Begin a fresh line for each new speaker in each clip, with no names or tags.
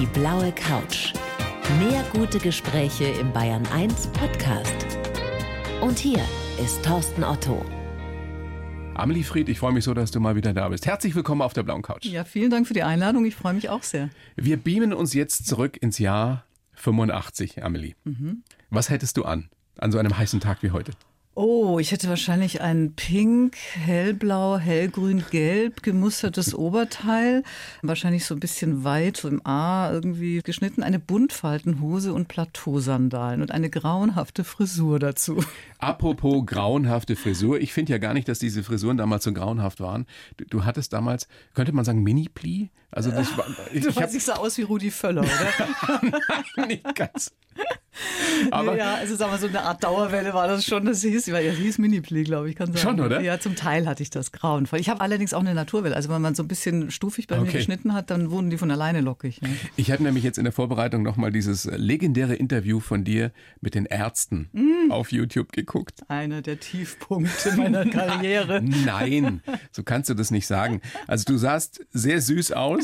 Die blaue Couch. Mehr gute Gespräche im Bayern 1 Podcast. Und hier ist Thorsten Otto.
Amelie Fried, ich freue mich so, dass du mal wieder da bist. Herzlich willkommen auf der blauen Couch.
Ja, vielen Dank für die Einladung. Ich freue mich auch sehr.
Wir beamen uns jetzt zurück ins Jahr 85, Amelie.
Mhm.
Was hättest du an, an so einem heißen Tag wie heute?
Oh, ich hätte wahrscheinlich ein pink, hellblau, hellgrün, gelb gemustertes Oberteil. Wahrscheinlich so ein bisschen weit, so im A irgendwie geschnitten. Eine Buntfaltenhose und Plateausandalen und eine grauenhafte Frisur dazu.
Apropos grauenhafte Frisur. Ich finde ja gar nicht, dass diese Frisuren damals so grauenhaft waren. Du, du hattest damals, könnte man sagen, Mini-Pli? Also das war,
ich, du ich sah aus wie Rudi Völler, oder?
nicht ganz.
Aber ja, also sagen wir so eine Art Dauerwelle war das schon. Das hieß, ja, das hieß Mini-Pli, glaube ich, kann sein.
Schon, oder?
Ja, zum Teil hatte ich das grauenvoll. Ich habe allerdings auch eine Naturwelle. Also wenn man so ein bisschen stufig bei okay. mir geschnitten hat, dann wurden die von alleine lockig. Ne?
Ich habe nämlich jetzt in der Vorbereitung nochmal dieses legendäre Interview von dir mit den Ärzten mm. auf YouTube geguckt.
Einer der Tiefpunkte meiner Karriere.
Nein, so kannst du das nicht sagen. Also du sahst sehr süß aus.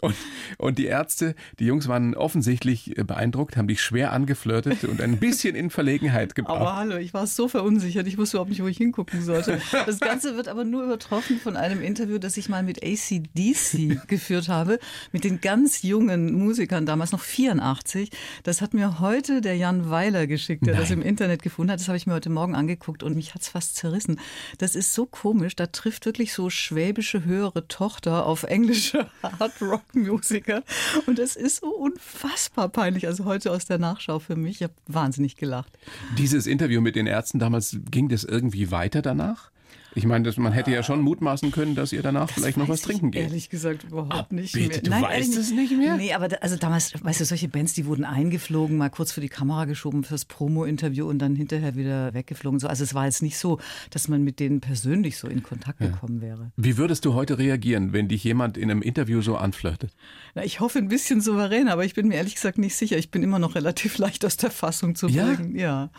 Und, und die Ärzte, die Jungs waren offensichtlich beeindruckt, haben dich schwer angeflirtet und ein bisschen in Verlegenheit gebracht.
Aber hallo, ich war so verunsichert, ich wusste überhaupt nicht, wo ich hingucken sollte. Das Ganze wird aber nur übertroffen von einem Interview, das ich mal mit ACDC geführt habe, mit den ganz jungen Musikern, damals noch 84. Das hat mir heute der Jan Weiler geschickt, der Nein. das im Internet gefunden hat. Das habe ich mir heute Morgen angeguckt und mich hat es fast zerrissen. Das ist so komisch, da trifft wirklich so schwäbische höhere Tochter auf englische Hard Rock Musiker. Und es ist so unfassbar peinlich. Also heute aus der Nachschau für mich. Ich habe wahnsinnig gelacht.
Dieses Interview mit den Ärzten damals, ging das irgendwie weiter danach? Ich meine, man hätte ja schon mutmaßen können, dass ihr danach
das
vielleicht noch was trinken geht.
Ehrlich gesagt überhaupt
ah,
nicht
bitte,
mehr.
Du Nein, weißt es nicht mehr?
Nee, aber da, also damals, weißt du, solche Bands, die wurden eingeflogen, mal kurz für die Kamera geschoben fürs Promo-Interview und dann hinterher wieder weggeflogen. So, also es war jetzt nicht so, dass man mit denen persönlich so in Kontakt ja. gekommen wäre.
Wie würdest du heute reagieren, wenn dich jemand in einem Interview so anflirtet?
Na, ich hoffe ein bisschen souverän, aber ich bin mir ehrlich gesagt nicht sicher. Ich bin immer noch relativ leicht aus der Fassung zu bringen. Ja. ja.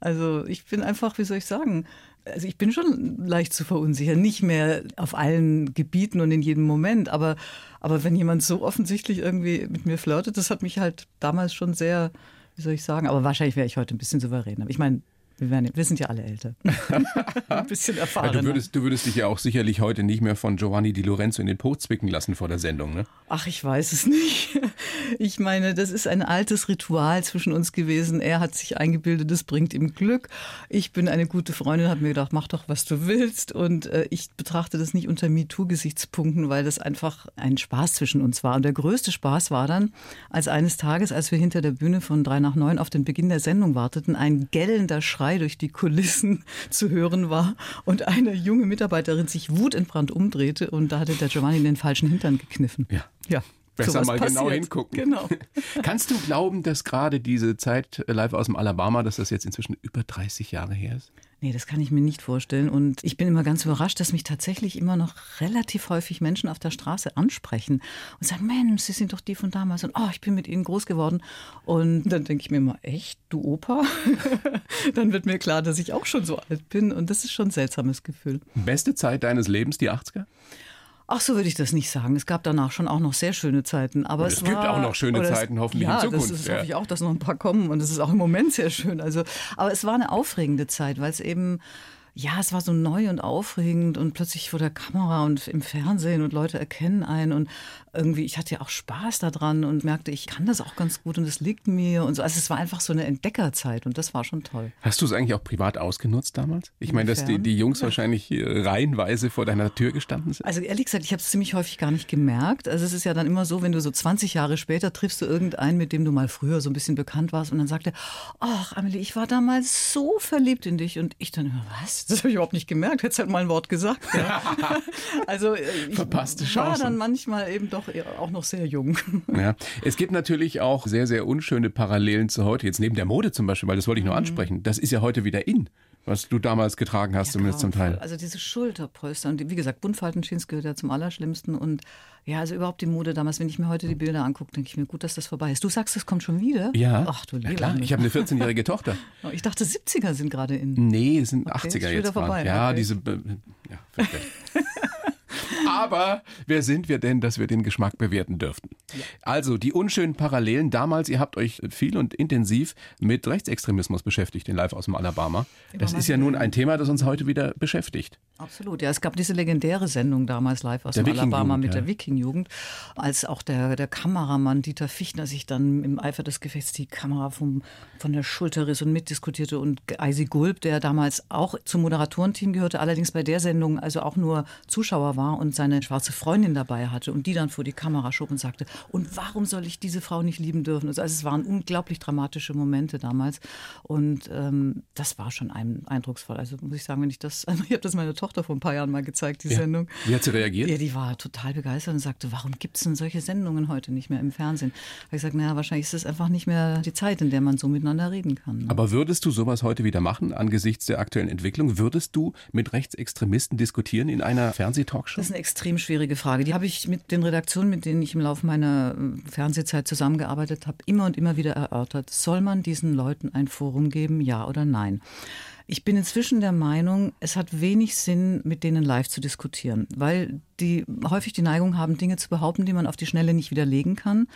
Also ich bin einfach, wie soll ich sagen, also ich bin schon leicht zu verunsichern, nicht mehr auf allen Gebieten und in jedem Moment, aber, aber wenn jemand so offensichtlich irgendwie mit mir flirtet, das hat mich halt damals schon sehr, wie soll ich sagen, aber wahrscheinlich wäre ich heute ein bisschen souveräner. Ich meine, wir, werden, wir, sind ja alle älter. Ein bisschen erfahrener.
Ja, du, würdest, du würdest dich ja auch sicherlich heute nicht mehr von Giovanni Di Lorenzo in den Po zwicken lassen vor der Sendung, ne?
Ach, ich weiß es nicht. Ich meine, das ist ein altes Ritual zwischen uns gewesen. Er hat sich eingebildet, das bringt ihm Glück. Ich bin eine gute Freundin, habe mir gedacht, mach doch, was du willst. Und äh, ich betrachte das nicht unter MeToo-Gesichtspunkten, weil das einfach ein Spaß zwischen uns war. Und der größte Spaß war dann, als eines Tages, als wir hinter der Bühne von drei nach neun auf den Beginn der Sendung warteten, ein gellender Schrei Schrei durch die Kulissen zu hören war und eine junge Mitarbeiterin sich wutentbrannt umdrehte und da hatte der Giovanni den falschen Hintern gekniffen.
Ja.
Ja.
Besser mal passiert. genau hingucken.
Genau.
Kannst du glauben, dass gerade diese Zeit live aus dem Alabama, dass das jetzt inzwischen über 30 Jahre her ist?
Nee, das kann ich mir nicht vorstellen. Und ich bin immer ganz überrascht, dass mich tatsächlich immer noch relativ häufig Menschen auf der Straße ansprechen und sagen, Mensch, Sie sind doch die von damals und oh, ich bin mit Ihnen groß geworden. Und dann denke ich mir immer, echt, du Opa? dann wird mir klar, dass ich auch schon so alt bin. Und das ist schon ein seltsames Gefühl.
Beste Zeit deines Lebens, die 80er?
Ach, so würde ich das nicht sagen. Es gab danach schon auch noch sehr schöne Zeiten. Aber
es,
es
gibt
war,
auch noch schöne Zeiten, hoffentlich
ja,
in Zukunft.
Das, das
ja.
hoffe ich auch, dass noch ein paar kommen. Und es ist auch im Moment sehr schön. Also, aber es war eine aufregende Zeit, weil es eben ja, es war so neu und aufregend und plötzlich vor der Kamera und im Fernsehen und Leute erkennen einen und irgendwie, ich hatte ja auch Spaß daran und merkte, ich kann das auch ganz gut und es liegt mir und so. Also es war einfach so eine Entdeckerzeit und das war schon toll.
Hast du es eigentlich auch privat ausgenutzt damals? Ich meine, dass die, die Jungs wahrscheinlich reihenweise vor deiner Tür gestanden sind.
Also ehrlich gesagt, ich habe es ziemlich häufig gar nicht gemerkt. Also es ist ja dann immer so, wenn du so 20 Jahre später triffst du irgendeinen, mit dem du mal früher so ein bisschen bekannt warst und dann sagt er, ach Amelie, ich war damals so verliebt in dich und ich dann, was? Das habe ich überhaupt nicht gemerkt. Hättest halt mal ein Wort gesagt. Ja. also äh, ich
Verpasste
war dann manchmal eben doch auch noch sehr jung.
Ja. Es gibt natürlich auch sehr, sehr unschöne Parallelen zu heute. Jetzt neben der Mode zum Beispiel, weil das wollte ich nur mhm. ansprechen. Das ist ja heute wieder in was du damals getragen hast, ja, zumindest zum Teil.
Also diese Schulterpolster und wie gesagt, Buntfaltenjeans gehört ja zum Allerschlimmsten und ja, also überhaupt die Mode damals, wenn ich mir heute die Bilder angucke, denke ich mir, gut, dass das vorbei ist. Du sagst, es kommt schon wieder?
Ja.
Ach du
ja, klar, ich habe eine 14-jährige Tochter.
Oh, ich dachte, 70er sind gerade in.
Nee, es sind okay, 80er jetzt.
Vorbei.
Ja,
okay.
diese. Ja, Aber wer sind wir denn, dass wir den Geschmack bewerten dürften? Also die unschönen Parallelen. Damals, ihr habt euch viel und intensiv mit Rechtsextremismus beschäftigt in Live aus dem Alabama. Das ist ja nun ein Thema, das uns heute wieder beschäftigt.
Absolut, ja. Es gab diese legendäre Sendung damals live aus
Der
Alabama mit
ja.
der Wiking-Jugend, als auch der, der Kameramann Dieter Fichtner sich dann im Eifer des Gefechts die Kamera vom, von der Schulter riss und mitdiskutierte und Eisi Gulb, der damals auch zum Moderatorenteam gehörte, allerdings bei der Sendung also auch nur Zuschauer war und seine schwarze Freundin dabei hatte und die dann vor die Kamera schob und sagte, und warum soll ich diese Frau nicht lieben dürfen? Also es waren unglaublich dramatische Momente damals und ähm, das war schon ein, eindrucksvoll. Also muss ich sagen, wenn ich das, also ich habe das meiner Tochter vor ein paar Jahren mal gezeigt, die
Ja.
Sendung.
Wie hat sie reagiert?
Ja, die war total begeistert und sagte, warum gibt es denn solche Sendungen heute nicht mehr im Fernsehen? Habe ich gesagt, naja, wahrscheinlich ist es einfach nicht mehr die Zeit, in der man so miteinander reden kann.
Aber würdest du sowas heute wieder machen angesichts der aktuellen Entwicklung? Würdest du mit Rechtsextremisten diskutieren in einer Fernsehtalkshow?
Das ist eine extrem schwierige Frage. Die habe ich mit den Redaktionen, mit denen ich im Laufe meiner äh, Fernsehzeit zusammengearbeitet habe, immer und immer wieder erörtert. Soll man diesen Leuten ein Forum geben, ja oder nein? Ich bin inzwischen der Meinung, es hat wenig Sinn, mit denen live zu diskutieren, weil die häufig die Neigung haben, Dinge zu behaupten, die man auf die Schnelle nicht widerlegen kann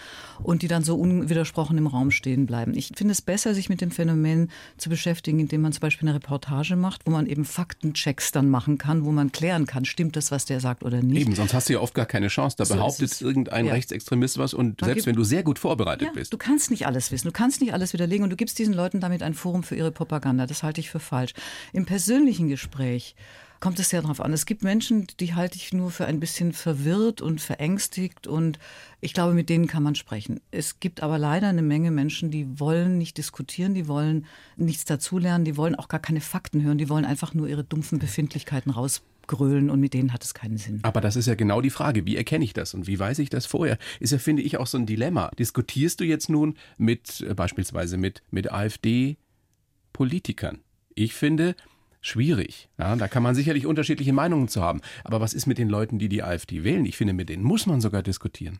und die dann so unwidersprochen im Raum stehen bleiben. Ich finde es besser, sich mit dem Phänomen zu beschäftigen, indem man zum Beispiel eine Reportage macht, wo man eben Faktenchecks dann machen kann, wo man klären kann, stimmt das, was der sagt oder nicht.
Eben, sonst hast du ja oft gar keine Chance. Da
So
behauptet irgendein
Ja.
Rechtsextremist was und
Man
selbst wenn du sehr gut vorbereitet
Ja,
bist.
du kannst nicht alles wissen, du kannst nicht alles widerlegen und du gibst diesen Leuten damit ein Forum für ihre Propaganda. Das halte ich für falsch. Im persönlichen Gespräch kommt es sehr darauf an. Es gibt Menschen, die halte ich nur für ein bisschen verwirrt und verängstigt und ich glaube, mit denen kann man sprechen. Es gibt aber leider eine Menge Menschen, die wollen nicht diskutieren, die wollen nichts dazulernen, die wollen auch gar keine Fakten hören, die wollen einfach nur ihre dumpfen Befindlichkeiten rausgrölen und mit denen hat es keinen Sinn.
Aber das ist ja genau die Frage. Wie erkenne ich das und wie weiß ich das vorher? Ist ja, finde ich, auch so ein Dilemma. Diskutierst du jetzt nun mit, äh, beispielsweise mit, mit AfD-Politikern? Ich finde, schwierig. Ja, da kann man sicherlich unterschiedliche Meinungen zu haben. Aber was ist mit den Leuten, die die AfD wählen? Ich finde, mit denen muss man sogar diskutieren.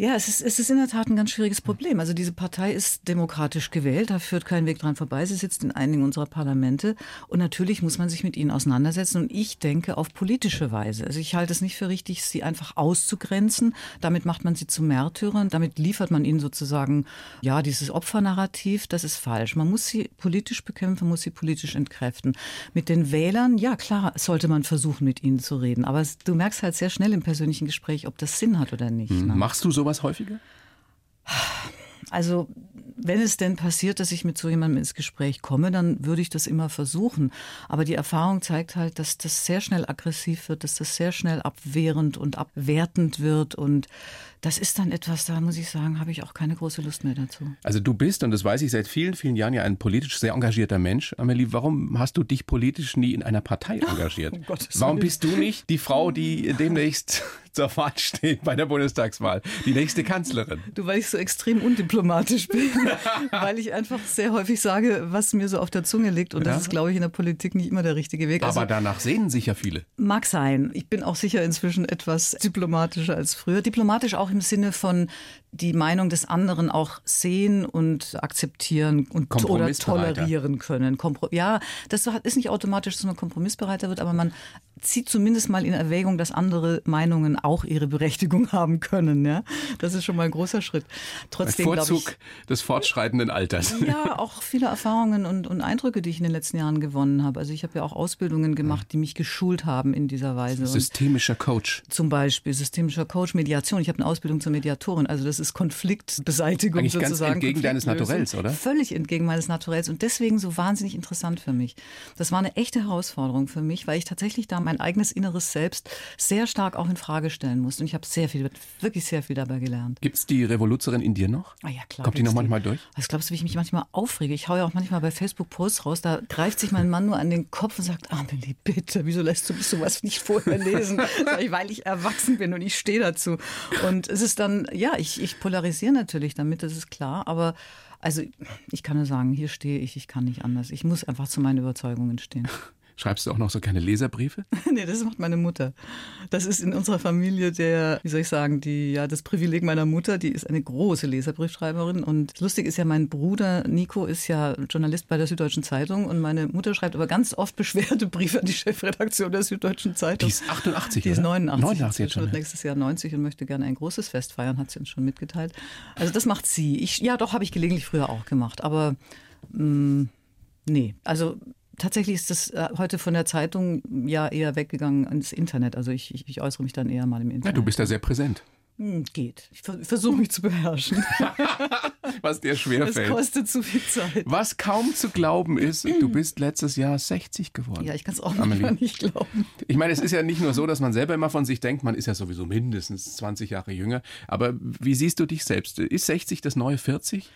Ja, es ist, es ist in der Tat ein ganz schwieriges Problem. Also diese Partei ist demokratisch gewählt, da führt kein Weg dran vorbei. Sie sitzt in einigen unserer Parlamente und natürlich muss man sich mit ihnen auseinandersetzen. Und ich denke auf politische Weise. Also ich halte es nicht für richtig, sie einfach auszugrenzen. Damit macht man sie zu Märtyrern. Damit liefert man ihnen sozusagen ja dieses Opfernarrativ. Das ist falsch. Man muss sie politisch bekämpfen, muss sie politisch entkräften. Mit den Wählern, ja klar, sollte man versuchen, mit ihnen zu reden. Aber du merkst halt sehr schnell im persönlichen Gespräch, ob das Sinn hat oder nicht. Ne?
Machst du sowas häufiger?
Also, wenn es denn passiert, dass ich mit so jemandem ins Gespräch komme, dann würde ich das immer versuchen. Aber die Erfahrung zeigt halt, dass das sehr schnell aggressiv wird, dass das sehr schnell abwehrend und abwertend wird. Und das ist dann etwas, da muss ich sagen, habe ich auch keine große Lust mehr dazu.
Also du bist, und das weiß ich seit vielen, vielen Jahren, ja ein politisch sehr engagierter Mensch. Amelie, warum hast du dich politisch nie in einer Partei engagiert?
Um Gottes
warum bist du nicht die Frau, die demnächst zur Wahl steht bei der Bundestagswahl? Die nächste Kanzlerin?
Du, weil ich so extrem undiplomatisch bin, weil ich einfach sehr häufig sage, was mir so auf der Zunge liegt. Und
Ja.
das ist, glaube ich, in der Politik nicht immer der richtige Weg. Also
Aber danach sehnen sich ja viele.
Mag sein. Ich bin auch sicher inzwischen etwas diplomatischer als früher. Diplomatisch auch im Sinne von die Meinung des anderen auch sehen und akzeptieren und oder tolerieren können. Kompro ja, das ist nicht automatisch, dass man kompromissbereiter wird, aber man zieht zumindest mal in Erwägung, dass andere Meinungen auch ihre Berechtigung haben können. Ja, das ist schon mal ein großer Schritt.
Ein
Trotzdem glaube ich,
Vorzug des fortschreitenden Alters.
ja, auch viele Erfahrungen und, und Eindrücke, die ich in den letzten Jahren gewonnen habe. Also ich habe ja auch Ausbildungen gemacht, die mich geschult haben in dieser Weise. Und
Systemischer Coach.
zum Beispiel systemischer Coach, Mediation. Ich habe eine Ausbildung zur Mediatorin. Also das ist Konfliktbeseitigung
Eigentlich ganz
sozusagen.
entgegen deines. Naturells, oder?
Völlig entgegen meines Naturells und deswegen so wahnsinnig interessant für mich. Das war eine echte Herausforderung für mich, weil ich tatsächlich da mein eigenes inneres Selbst sehr stark auch in Frage stellen musste. Und ich habe sehr viel, wirklich sehr viel dabei gelernt.
Gibt's die Revoluzerin in dir noch?
Ah ja, klar.
Kommt die noch manchmal durch?
Was glaubst du, wie ich mich manchmal aufrege? Ich hau ja auch manchmal bei Facebook Posts raus, da greift sich mein Mann nur an den Kopf und sagt, Amelie, bitte, wieso lässt du mich sowas nicht vorher lesen? Weil ich erwachsen bin und ich stehe dazu. Und es ist dann, ja, ich, ich polarisiere natürlich damit, das ist klar, aber also ich kann nur sagen, hier stehe ich, ich kann nicht anders. Ich muss einfach zu meinen Überzeugungen stehen.
Schreibst du auch noch so keine Leserbriefe?
nee, das macht meine Mutter. Das ist in unserer Familie der, wie soll ich sagen, die, ja, das Privileg meiner Mutter. Die ist eine große Leserbriefschreiberin. Und lustig ist ja, mein Bruder Nico ist ja Journalist bei der Süddeutschen Zeitung und meine Mutter schreibt aber ganz oft Beschwerdebriefe an die Chefredaktion der Süddeutschen Zeitung.
Die ist 88,
Die ist
oder?
89.
89 jetzt schon.
wird nächstes Jahr 90 und möchte gerne ein großes Fest feiern, hat sie uns schon mitgeteilt. Also das macht sie. Ich, ja, doch, habe ich gelegentlich früher auch gemacht. Aber mh, nee, also tatsächlich ist das äh, heute von der Zeitung ja eher weggegangen ins Internet. Also ich, ich, ich äußere mich dann eher mal im
Ja,
Internet.
du bist da sehr präsent.
Hm, geht. Ich ver- versuche mich zu beherrschen.
Was dir
Es
schwerfällt.
kostet zu viel Zeit.
Was kaum zu glauben ist, du bist letztes Jahr 60 geworden.
Ja, ich kann es auch
Amelie.
nicht glauben.
Ich meine, es ist ja nicht nur so, dass man selber immer von sich denkt, man ist ja sowieso mindestens 20 Jahre jünger. Aber wie siehst du dich selbst? Ist 60 das neue 40?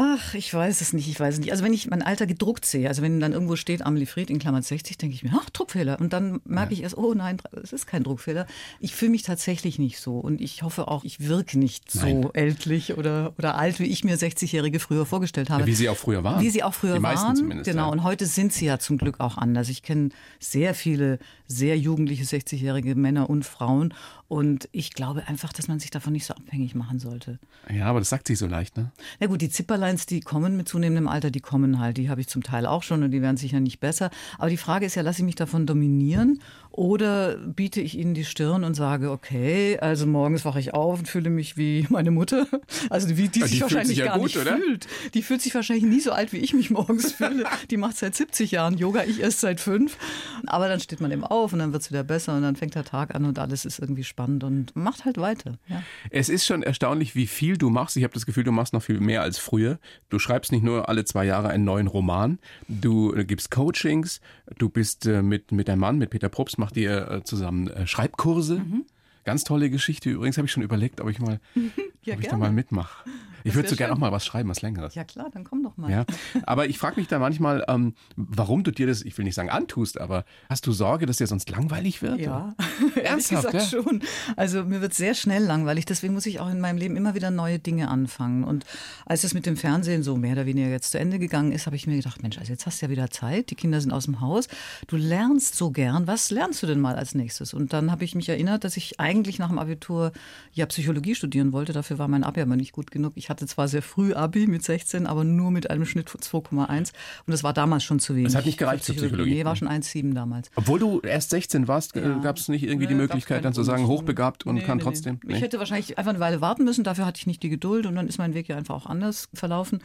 Ach, ich weiß es nicht, ich weiß es nicht. Also wenn ich mein Alter gedruckt sehe, also wenn dann irgendwo steht Amelie Fried in Klammern 60, denke ich mir, ach, Druckfehler. Und dann merke ich erst, oh nein, es ist kein Druckfehler. Ich fühle mich tatsächlich nicht so. Und ich hoffe auch, ich wirke nicht so
Nein.
ältlich oder, oder alt, wie ich mir 60-Jährige früher vorgestellt habe.
Wie sie auch früher waren.
Wie sie auch früher
Die meisten
waren.
zumindest,
Genau.
ja.
Und heute sind sie ja zum Glück auch anders. Ich kenne sehr viele sehr jugendliche 60-jährige Männer und Frauen. Und ich glaube einfach, dass man sich davon nicht so abhängig machen sollte.
Ja, aber das sagt sich so leicht, ne?
Na gut, die Zipperleins, die kommen mit zunehmendem Alter, die kommen halt. Die habe ich zum Teil auch schon und die werden sicher nicht besser. Aber die Frage ist ja, lasse ich mich davon dominieren oder biete ich ihnen die Stirn und sage, okay, also morgens wache ich auf und fühle mich wie meine Mutter. Also wie die,
die
sich
fühlt
wahrscheinlich
sich ja
gar
gut,
nicht
oder?
fühlt. Die fühlt sich wahrscheinlich nie so alt, wie ich mich morgens fühle. Die macht seit 70 Jahren Yoga, ich erst seit fünf. Aber dann steht man eben auf und dann wird es wieder besser und dann fängt der Tag an und alles ist irgendwie spannend und macht halt weiter. Ja.
Es ist schon erstaunlich, wie viel du machst. Ich habe das Gefühl, du machst noch viel mehr als früher. Du schreibst nicht nur alle zwei Jahre einen neuen Roman, du äh, gibst Coachings, du bist äh, mit, mit deinem Mann, mit Peter Probst, macht ihr äh, zusammen äh, Schreibkurse.
Mhm.
Ganz tolle Geschichte. Übrigens habe ich schon überlegt, ob ich mal,
Ja,
ob ich da mal mitmache. Ich würde so gerne auch mal was schreiben, was längeres.
ja klar, dann komm doch mal.
Ja, aber ich frage mich da manchmal, ähm, warum du dir das, ich will nicht sagen antust, aber hast du Sorge, dass dir sonst langweilig wird?
Ja,
Ernsthaft,
ehrlich gesagt schon. Also mir wird sehr schnell langweilig, deswegen muss ich auch in meinem Leben immer wieder neue Dinge anfangen. Und als es mit dem Fernsehen so mehr oder weniger jetzt zu Ende gegangen ist, habe ich mir gedacht, Mensch, also jetzt hast du ja wieder Zeit, die Kinder sind aus dem Haus, du lernst so gern, was lernst du denn mal als nächstes? Und dann habe ich mich erinnert, dass ich eigentlich nach dem Abitur ja Psychologie studieren wollte, dafür war mein Abi aber nicht gut genug. Ich hatte zwar sehr früh Abi mit 16, aber nur mit einem Schnitt von 2,1 und das war damals schon zu wenig.
hat nicht gereicht für Psychologie.
Nee, war schon 1,7 damals.
Obwohl du erst 16 warst, äh,
Ja.
gab es nicht irgendwie die
Nee,
Möglichkeit,
gab's
dann zu sagen, hochbegabt und
Nee,
kann
nee,
trotzdem.
Ich hätte wahrscheinlich einfach eine Weile warten müssen, dafür hatte ich nicht die Geduld und dann ist mein Weg ja einfach auch anders verlaufen.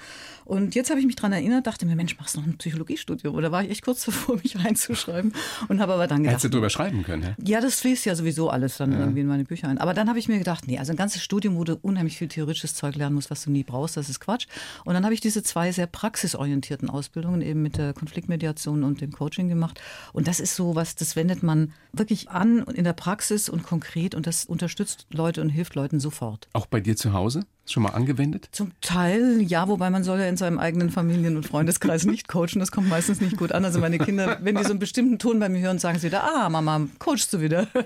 Und jetzt habe ich mich daran erinnert, dachte mir, Mensch, machst du noch ein Psychologiestudium? Oder war ich echt kurz davor, mich reinzuschreiben und habe aber dann gedacht,
Hättest du drüber schreiben können, ja?
ja, das fließt ja sowieso alles dann irgendwie in meine Bücher ein. Aber dann habe ich mir gedacht, nee, also ein ganzes Studium, wo du unheimlich viel theoretisches Zeug lernen musst, was du nie brauchst, das ist Quatsch. Und dann habe ich diese zwei sehr praxisorientierten Ausbildungen eben mit der Konfliktmediation und dem Coaching gemacht. Und das ist so was, das wendet man wirklich an in der Praxis und konkret und das unterstützt Leute und hilft Leuten sofort.
Auch bei dir zu Hause? Schon mal angewendet?
Zum Teil ja, wobei man soll ja in seinem eigenen Familien- und Freundeskreis nicht coachen. Das kommt meistens nicht gut an. Also meine Kinder, wenn die so einen bestimmten Ton bei mir hören, sagen sie wieder, ah, Mama, coachst du wieder.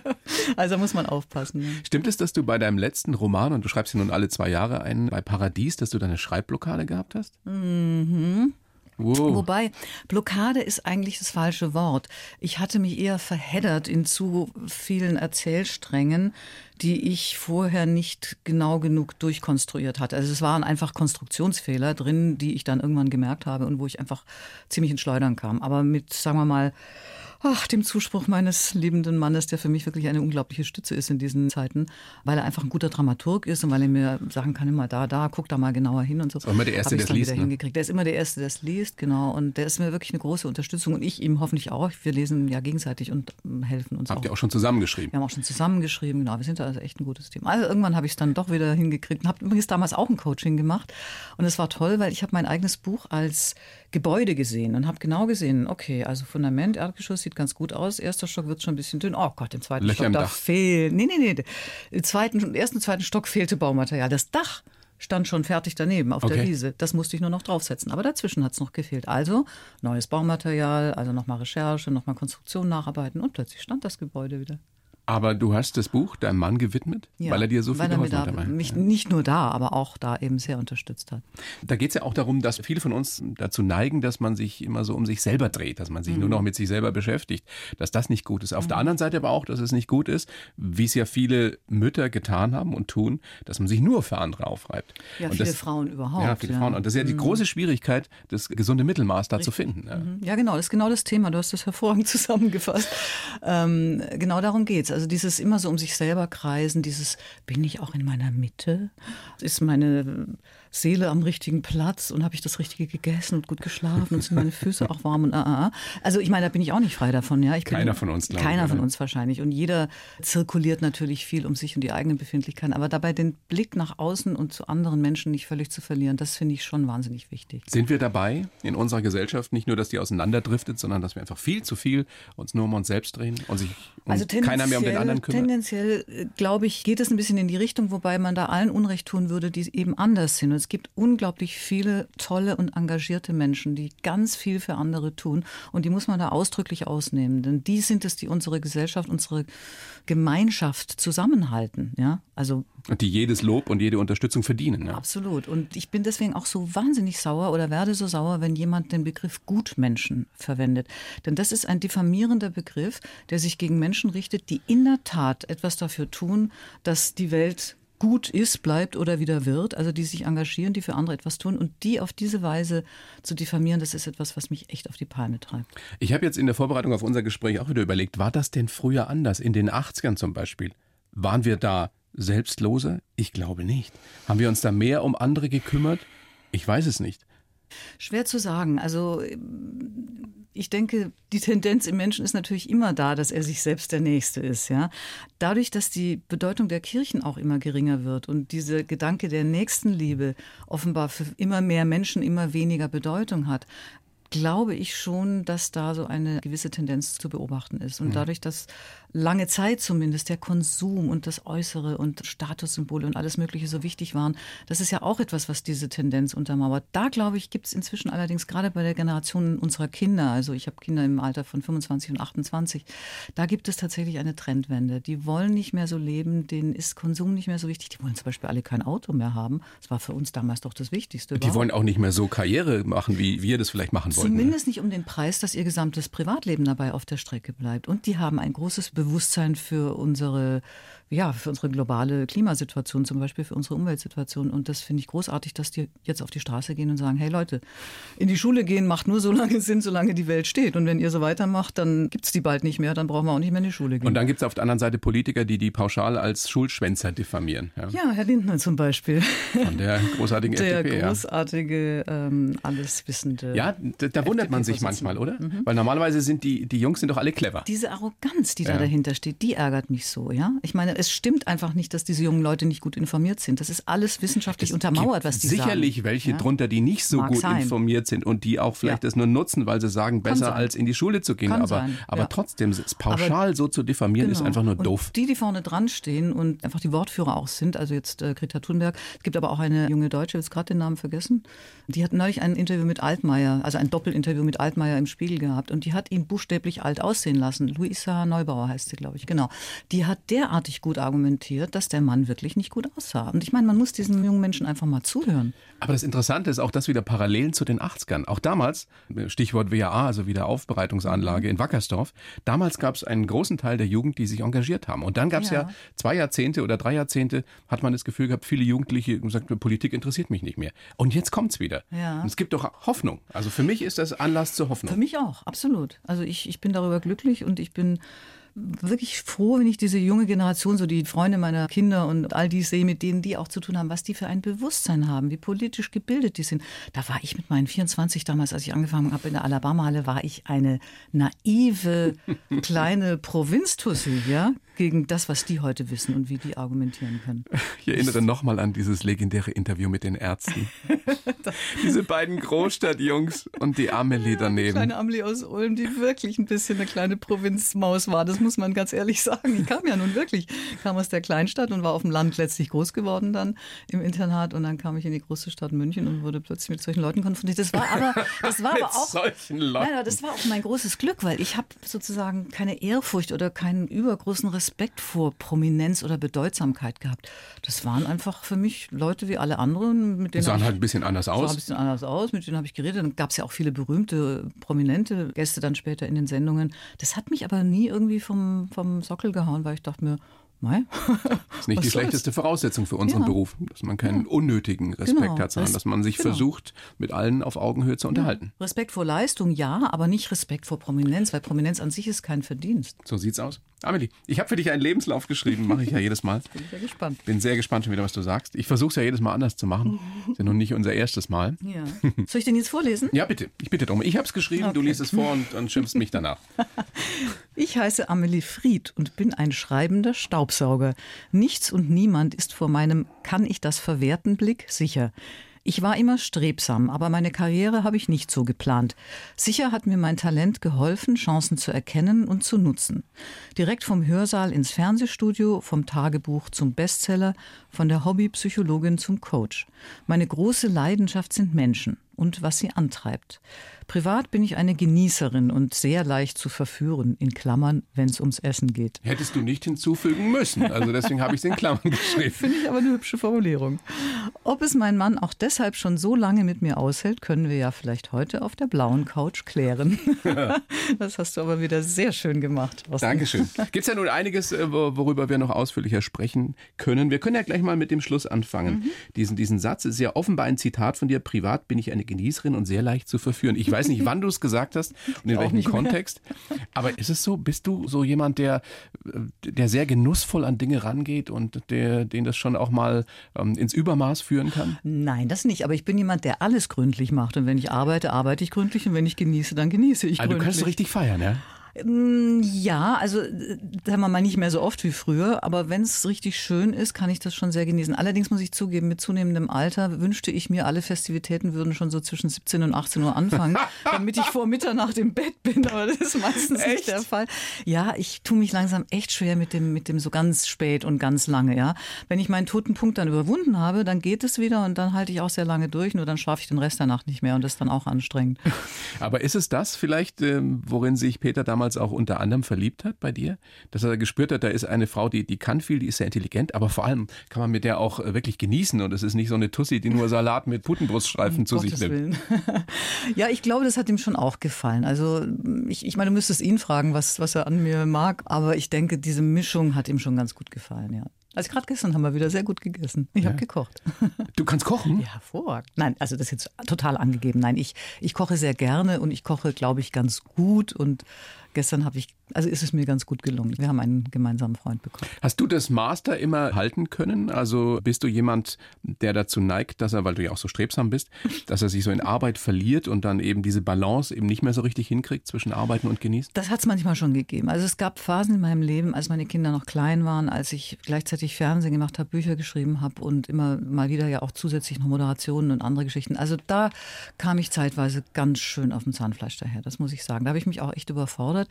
Also muss man aufpassen. ja.
Stimmt es, dass du bei deinem letzten Roman, und du schreibst ihn nun alle zwei Jahre ein, bei Paradies, dass du da eine Schreibblockade gehabt hast? Mhm. Wow.
Wobei, Blockade ist eigentlich das falsche Wort. Ich hatte mich eher verheddert in zu vielen Erzählsträngen, die ich vorher nicht genau genug durchkonstruiert hatte. Also es waren einfach Konstruktionsfehler drin, die ich dann irgendwann gemerkt habe und wo ich einfach ziemlich ins Schleudern kam. Aber mit, sagen wir mal, ach, dem Zuspruch meines liebenden Mannes, der für mich wirklich eine unglaubliche Stütze ist in diesen Zeiten, weil er einfach ein guter Dramaturg ist und weil er mir sagen kann, immer da, da, guck da mal genauer hin und so.
immer der Erste, der es liest,
wieder
ne?
Der ist immer der Erste, der es liest, genau. Und der ist mir wirklich eine große Unterstützung und ich ihm hoffentlich auch. Wir lesen ja gegenseitig und ähm, helfen uns
Habt
auch.
ihr auch schon zusammengeschrieben?
Wir haben auch schon zusammengeschrieben, genau. Wir sind da also echt ein gutes Team. Also irgendwann habe ich es dann doch wieder hingekriegt und habe übrigens damals auch ein Coaching gemacht. Und es war toll, weil ich habe mein eigenes Buch als Gebäude gesehen und habe genau gesehen, okay, also Fundament, Erdgeschoss sieht ganz gut aus. Erster Stock wird schon ein bisschen dünn. Oh Gott, im zweiten
Löcher
Stock,
im
da
Dach.
fehlt. Nee, nee, nee. Im zweiten, ersten und zweiten Stock fehlte Baumaterial. Das Dach stand schon fertig daneben auf der
Okay.
Wiese. Das musste ich nur noch draufsetzen. Aber dazwischen hat es noch gefehlt. Also neues Baumaterial, also nochmal Recherche, nochmal Konstruktion nacharbeiten und plötzlich stand das Gebäude wieder.
Aber du hast das Buch deinem Mann gewidmet,
Ja,
weil er dir so viel geholfen
da,
hat. dabei.
mich
Ja.
nicht nur da, aber auch da eben sehr unterstützt hat.
Da geht es ja auch darum, dass viele von uns dazu neigen, dass man sich immer so um sich selber dreht, dass man sich
Mhm.
nur noch mit sich selber beschäftigt, dass das nicht gut ist. Auf der anderen Seite aber auch, dass es nicht gut ist, wie es ja viele Mütter getan haben und tun, dass man sich nur für andere aufreibt.
Ja,
und
viele
das,
Frauen überhaupt.
Ja, viele
ja. Mhm.
Frauen. Und das ist ja die große Schwierigkeit, das gesunde Mittelmaß da zu finden. Ja.
Ja, genau, das ist genau das Thema. Du hast das hervorragend zusammengefasst. Ähm, genau darum geht's. Also dieses immer so um sich selber kreisen, dieses bin ich auch in meiner Mitte? Ist meine Seele am richtigen Platz und habe ich das Richtige gegessen und gut geschlafen und sind meine Füße auch warm und ah, ah. Also ich meine, da bin ich auch nicht frei davon. Ja, ich bin,
Keiner von uns, glaub ich,
Keiner von
oder?
uns wahrscheinlich. Und jeder zirkuliert natürlich viel um sich und die eigenen Befindlichkeiten. Aber dabei den Blick nach außen und zu anderen Menschen nicht völlig zu verlieren, das finde ich schon wahnsinnig wichtig.
Sind wir dabei in unserer Gesellschaft nicht nur, dass die auseinanderdriftet, sondern dass wir einfach viel zu viel uns nur um uns selbst drehen und sich um
Also
keiner mehr um den anderen kümmert?
Tendenziell, glaube ich, geht es ein bisschen in die Richtung, wobei man da allen Unrecht tun würde, die eben anders sind. Es gibt unglaublich viele tolle und engagierte Menschen, die ganz viel für andere tun. Und die muss man da ausdrücklich ausnehmen. Denn die sind es, die unsere Gesellschaft, unsere Gemeinschaft zusammenhalten. Ja, also
Und die jedes Lob und jede Unterstützung verdienen. Ja.
Absolut. Und ich bin deswegen auch so wahnsinnig sauer oder werde so sauer, wenn jemand den Begriff Gutmenschen verwendet. Denn das ist ein diffamierender Begriff, der sich gegen Menschen richtet, die in der Tat etwas dafür tun, dass die Welt gut ist, bleibt oder wieder wird, also die sich engagieren, die für andere etwas tun und die auf diese Weise zu diffamieren, das ist etwas, was mich echt auf die Palme treibt.
Ich habe jetzt in der Vorbereitung auf unser Gespräch auch wieder überlegt, war das denn früher anders? In den 80ern zum Beispiel. Waren wir da selbstloser? Ich glaube nicht. Haben wir uns da mehr um andere gekümmert? Ich weiß es nicht.
Schwer zu sagen. Also ich denke, die Tendenz im Menschen ist natürlich immer da, dass er sich selbst der Nächste ist. Ja? Dadurch, dass die Bedeutung der Kirchen auch immer geringer wird und dieser Gedanke der Nächstenliebe offenbar für immer mehr Menschen immer weniger Bedeutung hat, glaube ich schon, dass da so eine gewisse Tendenz zu beobachten ist. Und dadurch, dass lange Zeit zumindest der Konsum und das Äußere und Statussymbole und alles Mögliche so wichtig waren, das ist ja auch etwas, was diese Tendenz untermauert. Da, glaube ich, gibt es inzwischen allerdings gerade bei der Generation unserer Kinder, also ich habe Kinder im Alter von 25 und 28, da gibt es tatsächlich eine Trendwende. Die wollen nicht mehr so leben, denen ist Konsum nicht mehr so wichtig. Die wollen zum Beispiel alle kein Auto mehr haben. Das war für uns damals doch das Wichtigste.
Die
überhaupt.
wollen auch nicht mehr so Karriere machen, wie wir das vielleicht machen wollten.
Zumindest nicht um den Preis, dass ihr gesamtes Privatleben dabei auf der Strecke bleibt. Und die haben ein großes Bewusstsein für unsere, ja, für unsere globale Klimasituation, zum Beispiel für unsere Umweltsituation. Und das finde ich großartig, dass die jetzt auf die Straße gehen und sagen, hey Leute, in die Schule gehen macht nur so lange Sinn, solange die Welt steht. Und wenn ihr so weitermacht, dann gibt es die bald nicht mehr, dann brauchen wir auch nicht mehr in die Schule gehen.
Und dann gibt es auf der anderen Seite Politiker, die die pauschal als Schulschwänzer diffamieren. Ja.
ja, Herr Lindner zum Beispiel.
Von der großartigen
Der
FDP. Ja.
großartige, ähm, alleswissende.
Ja, da, da wundert man sich manchmal, oder? Weil normalerweise sind die, die Jungs sind doch alle clever.
Diese Arroganz, die
Ja.
da dahinter steht, die ärgert mich so, ja. Ich meine, es stimmt einfach nicht, dass diese jungen Leute nicht gut informiert sind. Das ist alles wissenschaftlich untermauert, was die
sicherlich
sagen.
welche
Ja?
drunter, die nicht so
Mag
gut
sein.
informiert sind und die auch vielleicht
Ja.
das nur nutzen, weil sie sagen, besser
sein.
als in die Schule zu gehen.
Kann
aber
sein,
aber
ja.
trotzdem, es pauschal so zu diffamieren, ist
Genau.
einfach nur
und
doof.
Die, die vorne dran stehen und einfach die Wortführer auch sind, also jetzt äh, Greta Thunberg. Es gibt aber auch eine junge Deutsche, jetzt gerade den Namen vergessen. Die hat neulich ein Interview mit Altmaier, also ein Doppelinterview mit Altmaier im Spiegel gehabt und die hat ihn buchstäblich alt aussehen lassen. Luisa Neubauer heißt sie, glaube ich, genau. Die hat derartig gut argumentiert, dass der Mann wirklich nicht gut aussah. Und ich meine, man muss diesen jungen Menschen einfach mal zuhören.
Aber das Interessante ist auch das wieder Parallelen zu den 80ern. Auch damals, Stichwort WAA, also Wiederaufbereitungsanlage in Wackersdorf, damals gab es einen großen Teil der Jugend, die sich engagiert haben. Und dann gab es ja.
Ja.
zwei Jahrzehnte oder drei Jahrzehnte, hat man das Gefühl gehabt, viele Jugendliche gesagt, Politik interessiert mich nicht mehr. Und jetzt kommt's wieder.
Ja.
Und es gibt doch Hoffnung. Also für mich ist das Anlass zur Hoffnung.
Für mich auch, absolut. Also ich, ich bin darüber glücklich und ich bin wirklich froh, wenn ich diese junge Generation, so die Freunde meiner Kinder und all die sehe, mit denen die auch zu tun haben, was die für ein Bewusstsein haben, wie politisch gebildet die sind. Da war ich mit meinen 24 damals, als ich angefangen habe in der Alabama-Halle, war ich eine naive kleine Provinztussi, ja, gegen das, was die heute wissen und wie die argumentieren können.
Ich erinnere nochmal an dieses legendäre Interview mit den Ärzten. Diese beiden Großstadtjungs und die Amelie daneben.
Kleine Amelie aus Ulm, die wirklich ein bisschen eine kleine Provinzmaus war. Das muss man ganz ehrlich sagen. Ich kam ja nun wirklich, kam aus der Kleinstadt und war auf dem Land letztlich groß geworden dann im Internat und dann kam ich in die große Stadt München und wurde plötzlich mit solchen Leuten konfrontiert. Das war aber, das war aber auch,
solchen Leuten.
Nein, das war auch mein großes Glück, weil ich habe sozusagen keine Ehrfurcht oder keinen übergroßen Respekt Respekt vor Prominenz oder Bedeutsamkeit gehabt. Das waren einfach für mich Leute wie alle anderen, mit denen.
Sahen halt ein bisschen anders aus.
Sah ein bisschen anders aus, mit denen habe ich geredet. Dann gab es ja auch viele berühmte, prominente Gäste dann später in den Sendungen. Das hat mich aber nie irgendwie vom, vom Sockel gehauen, weil ich dachte mir, mei,
Das ist nicht
was
die schlechteste Voraussetzung für unseren
Ja.
Beruf, dass man keinen unnötigen Respekt
Genau.
hat, sondern dass man sich
genau.
versucht, mit allen auf Augenhöhe zu unterhalten.
Respekt vor Leistung, ja, aber nicht Respekt vor Prominenz, weil Prominenz an sich ist kein Verdienst.
So sieht's aus. Amelie, ich habe für dich einen Lebenslauf geschrieben, mache ich ja jedes Mal.
Bin ja gespannt.
Bin sehr gespannt schon wieder, was du sagst. Ich versuche es ja jedes Mal anders zu machen. Ist ja nun nicht unser erstes Mal.
Ja. Soll ich den jetzt vorlesen?
Ja, bitte. Ich bitte drum. Ich habe es geschrieben, du
Okay.
liest es vor und dann schimpfst mich danach.
Ich heiße Amelie Fried und bin ein schreibender Staubsauger. Nichts und niemand ist vor meinem Kann ich das verwerten Blick sicher. Ich war immer strebsam, aber meine Karriere habe ich nicht so geplant. Sicher hat mir mein Talent geholfen, Chancen zu erkennen und zu nutzen. Direkt vom Hörsaal ins Fernsehstudio, vom Tagebuch zum Bestseller, von der Hobbypsychologin zum Coach. Meine große Leidenschaft sind Menschen und was sie antreibt. Privat bin ich eine Genießerin und sehr leicht zu verführen, in Klammern, wenn es ums Essen geht.
Hättest du nicht hinzufügen müssen. Also deswegen habe ich es in Klammern geschrieben.
Finde ich aber eine hübsche Formulierung. Ob es mein Mann auch deshalb schon so lange mit mir aushält, können wir ja vielleicht heute auf der blauen Couch klären. Das hast du aber wieder sehr schön gemacht. Thorsten.
Dankeschön. Gibt es ja nun einiges, äh, wo- worüber wir noch ausführlicher sprechen können. Wir können ja gleich mal mit dem Schluss anfangen.
Mhm.
Diesen, diesen Satz ist ja offenbar ein Zitat von dir. Privat bin ich eine Genießerin und sehr leicht zu verführen. Ich weiß nicht, wann du es gesagt hast und in welchem. Kontext. Aber ist es so, bist du so jemand, der, äh, der sehr genussvoll an Dinge rangeht und der, den das schon auch mal ähm, ins Übermaß führen kann?
Nein, das nicht. Aber ich bin jemand, der alles gründlich macht. Und wenn ich arbeite, arbeite ich gründlich. Und wenn ich genieße, dann genieße ich
Also du
gründlich.
kannst richtig feiern, ja?
Mm, Ja, also äh, sagen wir mal nicht mehr so oft wie früher, aber wenn es richtig schön ist, kann ich das schon sehr genießen. Allerdings muss ich zugeben, mit zunehmendem Alter wünschte ich mir, alle Festivitäten würden schon so zwischen 17 und 18 Uhr anfangen, damit ich vor Mitternacht im Bett bin, aber das ist meistens
Echt?
nicht der Fall. Ja, ich tue mich langsam echt schwer mit dem, mit dem so ganz spät und ganz lange, ja. Wenn ich meinen toten Punkt dann überwunden habe, dann geht es wieder und dann halte ich auch sehr lange durch, nur dann schlafe ich den Rest der Nacht nicht mehr und das ist dann auch anstrengend.
Aber ist es das vielleicht, ähm, worin sich Peter damals auch unter anderem verliebt hat bei dir? Dass er gespürt hat, da ist eine Frau, die, die kann viel, die ist sehr intelligent, aber vor allem kann man mit der auch äh, wirklich genießen und es ist nicht so eine Tussi, die nur Salat mit Putenbruststreifen zu sich
Gottes
nimmt.
Willen. ja, ich glaube, das hat ihm schon auch gefallen. Also ich, ich meine, du müsstest ihn fragen, was, was er an mir mag, aber ich denke, diese Mischung hat ihm schon ganz gut gefallen, ja. Also gerade gestern haben wir wieder sehr gut gegessen. Ich habe gekocht.
Du kannst kochen?
Ja, hervorragend. Nein, also das ist jetzt total angegeben. Nein, ich, ich koche sehr gerne und ich koche, glaube ich, ganz gut. Und gestern habe ich, also ist es mir ganz gut gelungen. Wir haben einen gemeinsamen Freund bekommen.
Hast du das Master immer halten können? Also bist du jemand, der dazu neigt, dass er, weil du ja auch so strebsam bist, dass er sich so in Arbeit verliert und dann eben diese Balance eben nicht mehr so richtig hinkriegt zwischen Arbeiten und Genießen?
Das hat es manchmal schon gegeben. Also es gab Phasen in meinem Leben, als meine Kinder noch klein waren, als ich gleichzeitig Fernsehen gemacht habe, Bücher geschrieben habe und immer mal wieder ja auch zusätzlich noch Moderationen und andere Geschichten. Also da kam ich zeitweise ganz schön auf dem Zahnfleisch daher, das muss ich sagen. Da habe ich mich auch echt überfordert.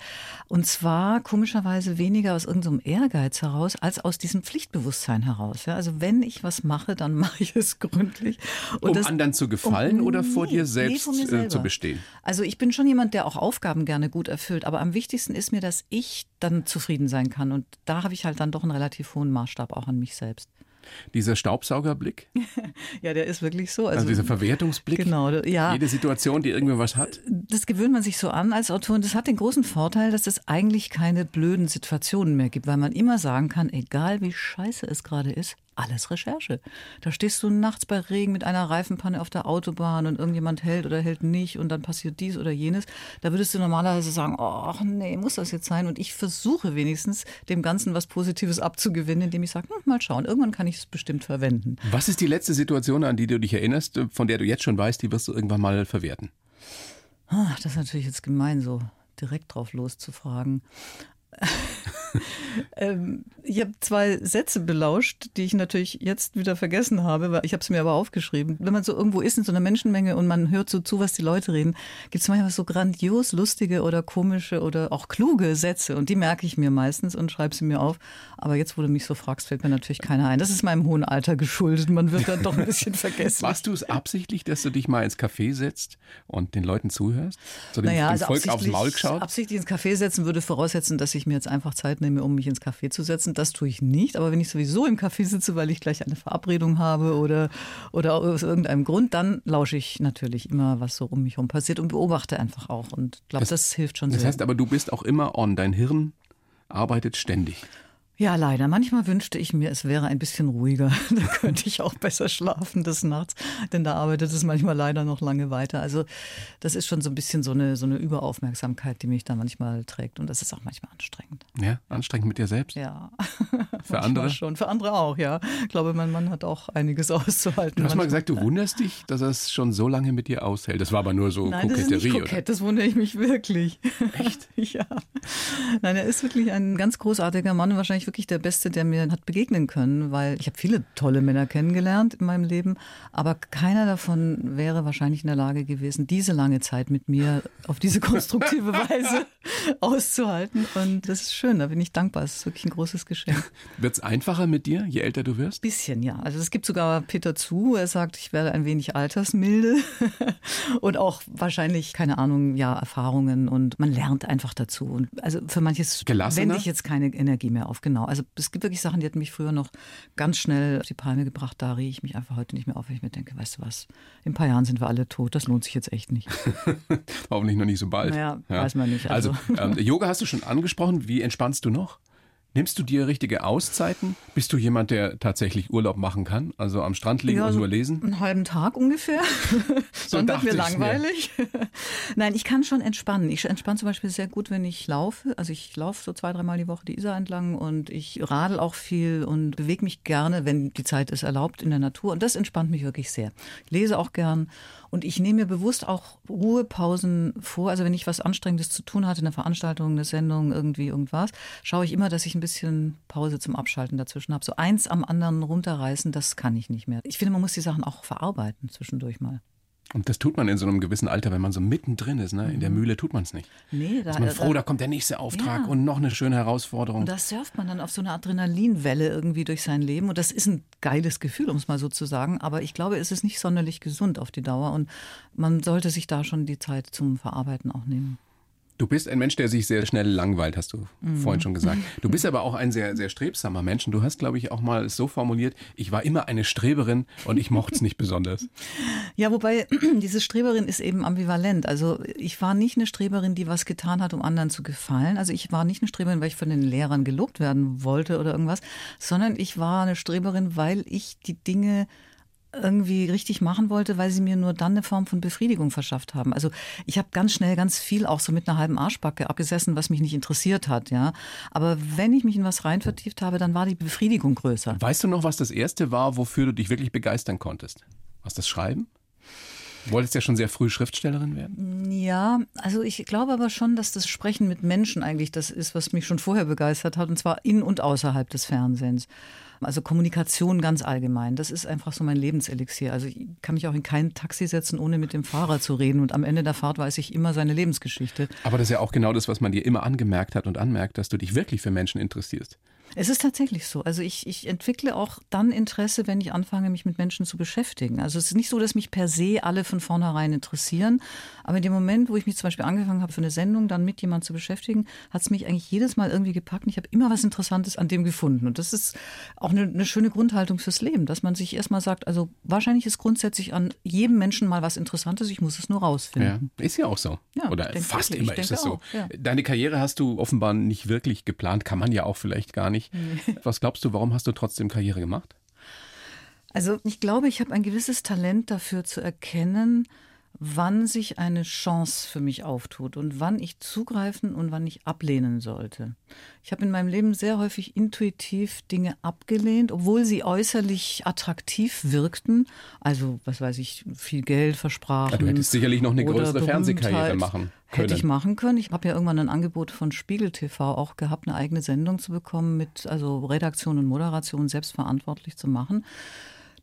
Und zwar komischerweise weniger aus irgendeinem Ehrgeiz heraus, als aus diesem Pflichtbewusstsein heraus. Ja, also wenn ich was mache, dann mache ich es gründlich. Und
Um
das-
anderen zu gefallen oder vor dir selbst,
mir
äh, zu bestehen?
Also ich bin schon jemand, der auch Aufgaben gerne gut erfüllt, aber am wichtigsten ist mir, dass ich dann zufrieden sein kann. Und da habe ich halt dann doch einen relativ hohen Maßstab auch an mich selbst.
Dieser Staubsaugerblick,
Ja, der ist wirklich so.
also, dieser Verwertungsblick,
Genau, ja.
jede Situation, die irgendwie was hat.
das gewöhnt man sich so an als Autor und das hat den großen Vorteil, dass es eigentlich keine blöden Situationen mehr gibt, weil man immer sagen kann, egal wie scheiße es gerade ist, alles Recherche. Da stehst du nachts bei Regen mit einer Reifenpanne auf der Autobahn und irgendjemand hält oder hält nicht und dann passiert dies oder jenes. Da würdest du normalerweise sagen, ach nee, muss das jetzt sein? Und ich versuche wenigstens dem Ganzen was Positives abzugewinnen, indem ich sage, hm, mal schauen, irgendwann kann ich es bestimmt verwenden.
Was ist die letzte Situation, an die du dich erinnerst, von der du jetzt schon weißt, die wirst du irgendwann mal verwerten?
Ah, das ist natürlich jetzt gemein, so direkt drauf loszufragen. ähm, ich habe zwei Sätze belauscht, die ich natürlich jetzt wieder vergessen habe, weil ich habe es mir aber aufgeschrieben. Wenn man so irgendwo ist in so einer Menschenmenge und man hört so zu, was die Leute reden, gibt es manchmal so grandios lustige oder komische oder auch kluge Sätze und die merke ich mir meistens und schreibe sie mir auf. Aber jetzt, wo du mich so fragst, fällt mir natürlich keiner ein. Das ist meinem hohen Alter geschuldet. Man wird dann doch ein bisschen vergessen.
Machst du es absichtlich, dass du dich mal ins Café setzt und den Leuten zuhörst? So dem,
Naja,
dem
also
Volk aufs Maul geschaut?
Absichtlich ins Café setzen würde voraussetzen, dass ich mir jetzt einfach Zeit nehme um mich ins Café zu setzen. Das tue ich nicht. Aber wenn ich sowieso im Café sitze, weil ich gleich eine Verabredung habe oder, oder aus irgendeinem Grund, dann lausche ich natürlich immer, was so um mich herum passiert und beobachte einfach auch. Und ich glaube, das, das, hilft schon
das
sehr.
Das heißt aber, du bist auch immer on. Dein Hirn arbeitet ständig.
Ja, leider. Manchmal wünschte ich mir, es wäre ein bisschen ruhiger. Da könnte ich auch besser schlafen des Nachts, denn da arbeitet es manchmal leider noch lange weiter. Also das ist schon so ein bisschen so eine, so eine Überaufmerksamkeit, die mich da manchmal trägt. Und das ist auch manchmal anstrengend.
Ja, anstrengend mit dir selbst?
Ja.
Für andere?
schon. Für andere auch, ja. Ich glaube, mein Mann hat auch einiges auszuhalten.
Du hast mal gesagt, du wunderst dich, dass er es schon so lange mit dir aushält. Das war aber nur so
Nein,
Koketterie,
das ist nicht kokett,
oder?
Das wundere ich mich wirklich.
Echt?
ja. Nein, er ist wirklich ein ganz großartiger Mann und wirklich der Beste, der mir hat begegnen können, weil ich habe viele tolle Männer kennengelernt in meinem Leben, aber keiner davon wäre wahrscheinlich in der Lage gewesen, diese lange Zeit mit mir auf diese konstruktive Weise auszuhalten. Und das ist schön, da bin ich dankbar. Es ist wirklich ein großes Geschenk.
Wird es einfacher mit dir, je älter du wirst?
Bisschen, ja. Also es gibt sogar Peter zu, er sagt, ich werde ein wenig altersmilde und auch wahrscheinlich, keine Ahnung, ja, Erfahrungen und man lernt einfach dazu. Und also für manches
Gelassener?
wende ich jetzt keine Energie mehr auf, genau. Also es gibt wirklich Sachen, die hatten mich früher noch ganz schnell auf die Palme gebracht. Da rege ich mich einfach heute nicht mehr auf, wenn ich mir denke, weißt du was, in ein paar Jahren sind wir alle tot, das lohnt sich jetzt echt nicht.
Hoffentlich noch nicht so bald.
Naja, weiß man nicht.
Also,
Also,
ähm, Yoga hast du schon angesprochen. Wie entspannst du noch? Nimmst du dir richtige Auszeiten? Bist du jemand, der tatsächlich Urlaub machen kann? Also am Strand liegen
Ja,
und
so
nur lesen?
einen halben Tag ungefähr.
So
Dann wird mir
ich's mir.
langweilig. Nein, ich kann schon entspannen. Ich entspanne zum Beispiel sehr gut, wenn ich laufe. Also ich laufe so zwei, dreimal die Woche die Isar entlang und ich radel auch viel und bewege mich gerne, wenn die Zeit es erlaubt, in der Natur. Und das entspannt mich wirklich sehr. Ich lese auch gern und ich nehme mir bewusst auch Ruhepausen vor. Also wenn ich was Anstrengendes zu tun hatte, eine Veranstaltung, eine Sendung, irgendwie irgendwas, schaue ich immer, dass ich ein bisschen Pause zum Abschalten dazwischen habe. So eins am anderen runterreißen, das kann ich nicht mehr. Ich finde, man muss die Sachen auch verarbeiten zwischendurch mal.
Und das tut man in so einem gewissen Alter, wenn man so mittendrin ist. Ne? In der Mühle tut man es nicht.
Nee, da
Ist man froh,
da,
da kommt der nächste Auftrag
Ja.
und noch eine schöne Herausforderung.
und da surft man dann auf so eine Adrenalinwelle irgendwie durch sein Leben. Und das ist ein geiles Gefühl, um es mal so zu sagen. Aber ich glaube, es ist nicht sonderlich gesund auf die Dauer. Und man sollte sich da schon die Zeit zum Verarbeiten auch nehmen.
Du bist ein Mensch, der sich sehr schnell langweilt, hast du
Mhm.
vorhin schon gesagt. Du bist aber auch ein sehr, sehr strebsamer Mensch. Und du hast, glaube ich, auch mal es so formuliert, ich war immer eine Streberin und ich mochte es nicht besonders.
Ja, wobei diese Streberin ist eben ambivalent. Also ich war nicht eine Streberin, die was getan hat, um anderen zu gefallen. Also ich war nicht eine Streberin, weil ich von den Lehrern gelobt werden wollte oder irgendwas, sondern ich war eine Streberin, weil ich die Dinge irgendwie richtig machen wollte, weil sie mir nur dann eine Form von Befriedigung verschafft haben. Also ich habe ganz schnell ganz viel auch so mit einer halben Arschbacke abgesessen, was mich nicht interessiert hat, ja. Aber wenn ich mich in was rein vertieft habe, dann war die Befriedigung größer.
Weißt du noch, was das erste war, wofür du dich wirklich begeistern konntest? Was das Schreiben? Du wolltest ja schon sehr früh Schriftstellerin werden.
Ja, also ich glaube aber schon, dass das Sprechen mit Menschen eigentlich das ist, was mich schon vorher begeistert hat, und zwar in und außerhalb des Fernsehens. Also Kommunikation ganz allgemein. Das ist einfach so mein Lebenselixier. Also ich kann mich auch in kein Taxi setzen, ohne mit dem Fahrer zu reden. Und am Ende der Fahrt weiß ich immer seine Lebensgeschichte.
Aber das ist ja auch genau das, was man dir immer angemerkt hat und anmerkt, dass du dich wirklich für Menschen interessierst.
Es ist tatsächlich so. Also ich, ich entwickle auch dann Interesse, wenn ich anfange, mich mit Menschen zu beschäftigen. Also es ist nicht so, dass mich per se alle von vornherein interessieren. Aber in dem Moment, wo ich mich zum Beispiel angefangen habe, für eine Sendung dann mit jemandem zu beschäftigen, hat es mich eigentlich jedes Mal irgendwie gepackt. Und ich habe immer was Interessantes an dem gefunden. Und das ist auch eine, eine schöne Grundhaltung fürs Leben, dass man sich erstmal sagt, also wahrscheinlich ist grundsätzlich an jedem Menschen mal was Interessantes, ich muss es nur
Ja,
rausfinden.
ist ja auch so.
Ja,
Oder fast
wirklich,
immer ist es so.
ja.
Deine Karriere hast du offenbar nicht wirklich geplant, kann man ja auch vielleicht gar nicht. Was glaubst du, warum hast du trotzdem Karriere gemacht?
Also ich glaube, ich habe ein gewisses Talent dafür zu erkennen, wann sich eine Chance für mich auftut und wann ich zugreifen und wann ich ablehnen sollte. Ich habe in meinem Leben sehr häufig intuitiv Dinge abgelehnt, obwohl sie äußerlich attraktiv wirkten. Also, was weiß ich, viel Geld versprachen.
Ja, du hättest sicherlich noch eine größere Fernsehkarriere machen können.
Hätte ich machen können. Ich habe ja irgendwann ein Angebot von Spiegel TV auch gehabt, eine eigene Sendung zu bekommen mit also Redaktion und Moderation selbst verantwortlich zu machen.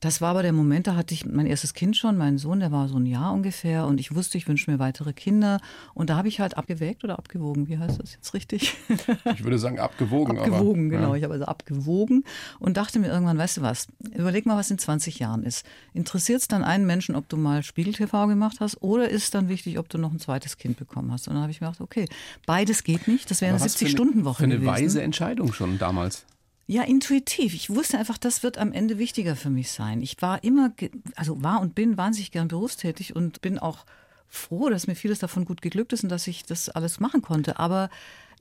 Das war aber der Moment, da hatte ich mein erstes Kind schon, meinen Sohn, der war so ein Jahr ungefähr und ich wusste, ich wünsche mir weitere Kinder und da habe ich halt abgewägt oder abgewogen, wie heißt das jetzt richtig?
Ich würde sagen abgewogen.
abgewogen,
aber,
genau.
Ja.
Ich habe also abgewogen und dachte mir irgendwann, weißt du was, überleg mal, was in 20 Jahren ist. Interessiert es dann einen Menschen, ob du mal Spiegel-TV gemacht hast oder ist es dann wichtig, ob du noch ein zweites Kind bekommen hast? Und dann habe ich mir gedacht, okay, beides geht nicht, das wäre eine
Aber was für eine-
70-Stunden-Woche
Für eine
gewesen.
weise Entscheidung schon damals.
Ja, intuitiv. Ich wusste einfach, das wird am Ende wichtiger für mich sein. Ich war immer, also war und bin wahnsinnig gern berufstätig und bin auch froh, dass mir vieles davon gut geglückt ist und dass ich das alles machen konnte. Aber